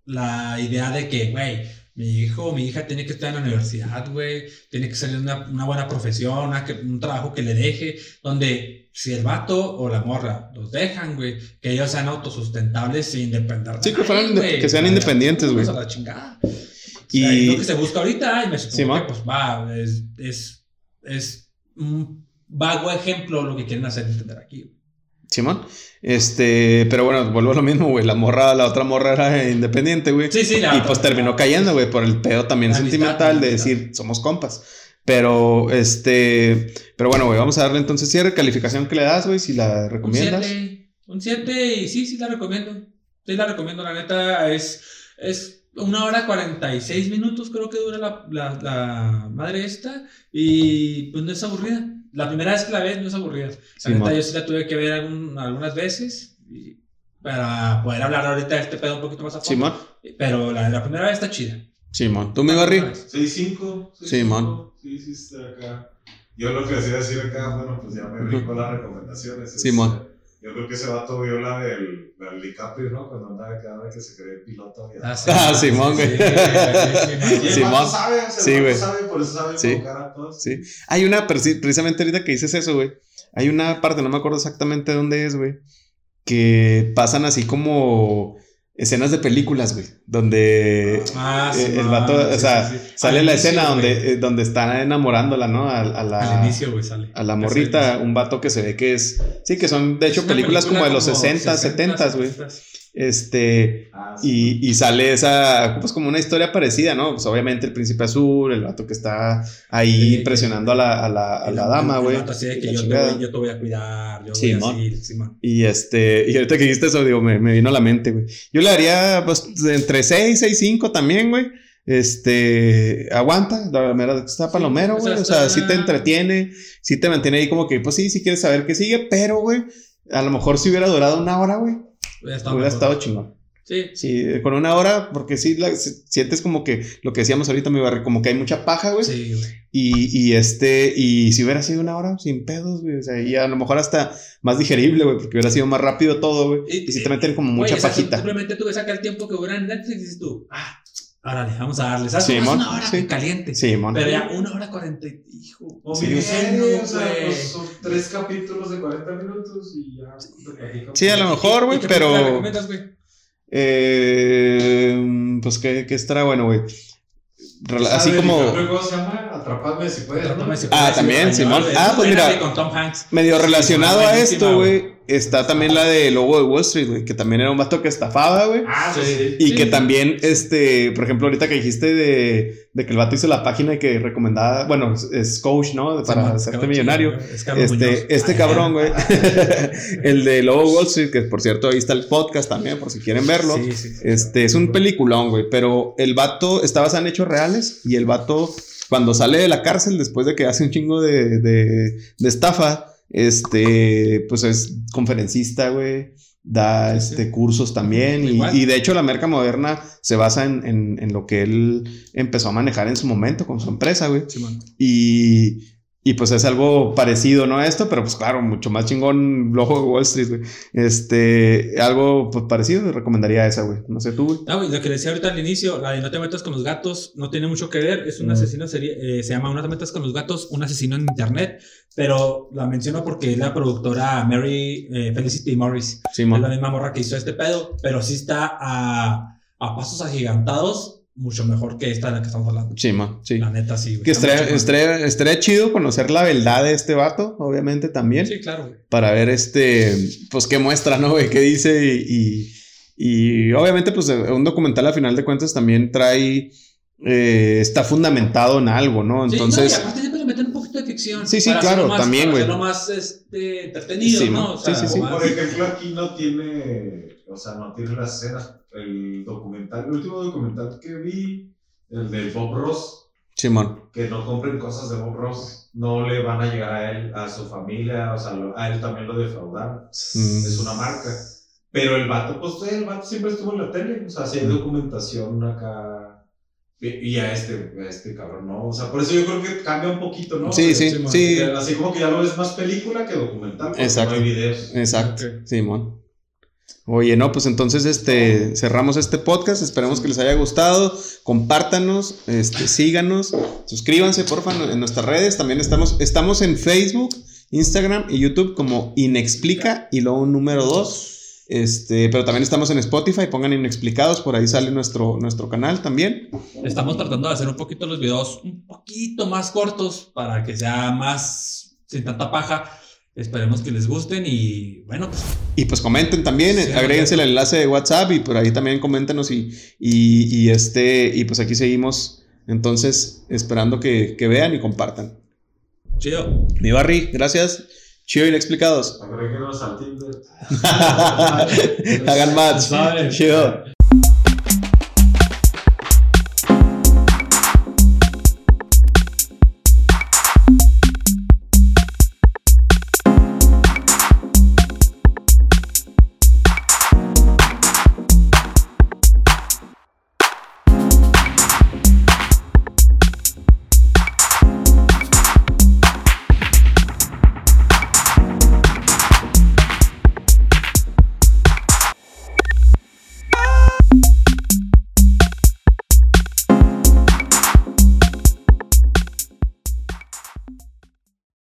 la idea de que, güey, mi hijo o mi hija tiene que estar en la universidad, güey, tiene que salir una, una buena profesión, un trabajo que le deje, donde si el vato o la morra los dejan, güey, que ellos sean autosustentables e independientes. Sí, que, fueran, que sean independientes, güey. La chingada. Y lo que se busca ahorita, y me supongo que pues va, es, es, es un vago ejemplo lo que quieren hacer entender aquí. Simón. Este, pero bueno, vuelvo a lo mismo, güey. La morra, la otra morra era independiente, güey. Sí, sí, Y pues terminó cayendo, güey, por el pedo también sentimental de decir, somos compas. Pero, este, pero bueno, güey, vamos a darle entonces cierre, calificación que le das, güey, si la recomiendas. Un 7, y sí, sí la recomiendo. Sí la recomiendo, la neta, es, es una hora 46 minutos creo que dura la, la, la, madre esta y pues no es aburrida. La primera vez que la ves no es aburrida. La neta, yo sí la tuve que ver algunas veces para poder hablar ahorita de este pedo un poquito más a fondo. Simón. Pero la, la primera vez está chida. Simón. ¿Tú me barri? 6-5. Simón. Sí, sí, está acá. Yo lo que decía decir acá, bueno, pues ya me brinco las recomendaciones. Simón. Yo creo que ese vato vio la del, la del DiCaprio, ¿no? Cuando andaba cada vez que se cree piloto. Ah, sí, ah, Simón, güey. Sí, Simón. sabe, sí, güey. sabe, por eso sabe sí. a todos. Sí. Hay una, precisamente ahorita que dices eso, güey. Hay una parte, no me acuerdo exactamente dónde es, güey. Que pasan así como escenas de películas, güey, donde ah, sí, eh, el vato, o sea, sale la escena donde, eh, donde está enamorándola, ¿no? A, la, Al inicio, güey, sale. A la morrita, un vato que se ve que es, sí, que son de hecho películas como de los 60, 70, güey. Este, ah, y, y, sale esa, pues como una historia parecida, ¿no? Pues obviamente el príncipe azul, el vato que está ahí presionando a la, a la, a la dama, güey. Así de que yo te, voy, yo te, voy, a cuidar, yo sí, voy a sí, Y este, y ahorita que dijiste eso, digo, me, me vino a la mente, güey. Yo le daría, pues, entre 6, 6, 5 también, güey. Este, aguanta, la verdad está palomero, güey. O sea, sí te entretiene, sí te mantiene ahí como que, pues sí, sí quieres saber qué sigue, pero, güey, a lo mejor si hubiera durado una hora, güey Hubiera estado, chingón. Sí. Sí, con una hora, porque sí, sientes como que lo que decíamos ahorita, mi barrio, como que hay mucha paja, güey. Sí, güey. Y, y este, y si hubiera sido una hora, sin pedos, güey. O sea, y a lo mejor hasta más digerible, güey, porque hubiera sido más rápido todo, güey. Y, si te meten como mucha pajita. Simplemente tú ves acá el tiempo que dura en Netflix y dices tú, ah, órale, vamos a darle. ¿Sabes? Sí, una hora sí. caliente. Sí, mon. Pero ya una hora cuarenta, hijo. O sí, o sea, pues, son tres capítulos de 40 minutos y ya. Sí, a lo mejor, güey, pero. ¿Qué recomiendas, güey? Eh, pues que, que estará bueno, güey. Así como. ¿Cómo se llama? Atrapadme si puedes. ah, también, Simón. Ah, pues mira. Medio relacionado a esto, güey está también la de Lobo de Wall Street, güey, que también era un vato que estafaba, güey. Ah, sí. Y que también, este, por ejemplo, ahorita que dijiste de, de, que el vato hizo la página que recomendaba, bueno, es coach, ¿no? Para hacerte millonario. este, este cabrón, güey. el de Lobo de Wall Street, que por cierto, ahí está el podcast también, por si quieren verlo. Sí, sí, este, es un peliculón, güey, pero el vato está basado en hechos reales y el vato, cuando sale de la cárcel, después de que hace un chingo de, de, de estafa, este, pues es conferencista, güey. Da este, cursos también. Y, de hecho, la merca moderna se basa en, en, lo que él empezó a manejar en su momento con su empresa, güey. y, y pues es algo parecido, ¿no? A esto, pero pues claro, mucho más chingón Lojo de Wall Street, güey. Este, algo pues parecido, recomendaría esa, güey. No sé tú, güey. Ah, güey, lo que decía ahorita al inicio, la de No te metas con los gatos, no tiene mucho que ver. Es un asesino, eh, se llama No te metas con los gatos, un asesino en internet. Pero la menciono porque es la productora Mary eh, Felicity Morris. Sí, es la misma morra que hizo este pedo, pero sí está a, a pasos agigantados mucho mejor que esta de la que estamos hablando. Sí, ma, sí. La neta, sí. Que estaría, chido conocer la verdad de este vato, obviamente también. Sí, claro. Para ver este, pues qué muestra, ¿no? Qué dice y, y, obviamente pues un documental a final de cuentas también trae, eh, está fundamentado en algo, ¿no? Entonces... Sí, y aparte siempre le meten un poquito de ficción. Sí, sí, claro, también, güey. Para más este, entretenido, ¿no? sí, sí, sí. Por ejemplo, aquí no tiene, o sea, no tiene las escenas el documental, el último documental que vi, el de Bob Ross. Simón. Que no compren cosas de Bob Ross. No le van a llegar a él, a su familia, o sea, a él también lo defraudaron. Mm. Es una marca. Pero el vato, pues el vato siempre estuvo en la tele. O sea, si hay mm. documentación acá Y a este, a este cabrón, ¿no? O sea, por eso yo creo que cambia un poquito, ¿no? Sí, sí, sí. Así como que ya lo ves más película que documental. Exacto. No hay videos. Exacto. Simón. Oye, no, pues entonces este cerramos este podcast. Esperemos que les haya gustado. Compártanos, este, síganos, suscríbanse, porfa, en nuestras redes. También estamos, estamos en Facebook, Instagram y YouTube como Inexplica y luego un número 2. Este, pero también estamos en Spotify, pongan inexplicados, por ahí sale nuestro, nuestro canal también. Estamos tratando de hacer un poquito los videos un poquito más cortos para que sea más sin tanta paja. Esperemos que les gusten y bueno, pues. Y pues comenten también, agréguense el enlace de WhatsApp y por ahí también coméntenos y, y, este, y pues aquí seguimos entonces esperando que, que vean y compartan. Chido. Mi Barry, gracias. Chido inexplicados. Agréguenos al Tinder. Hagan más. Chido.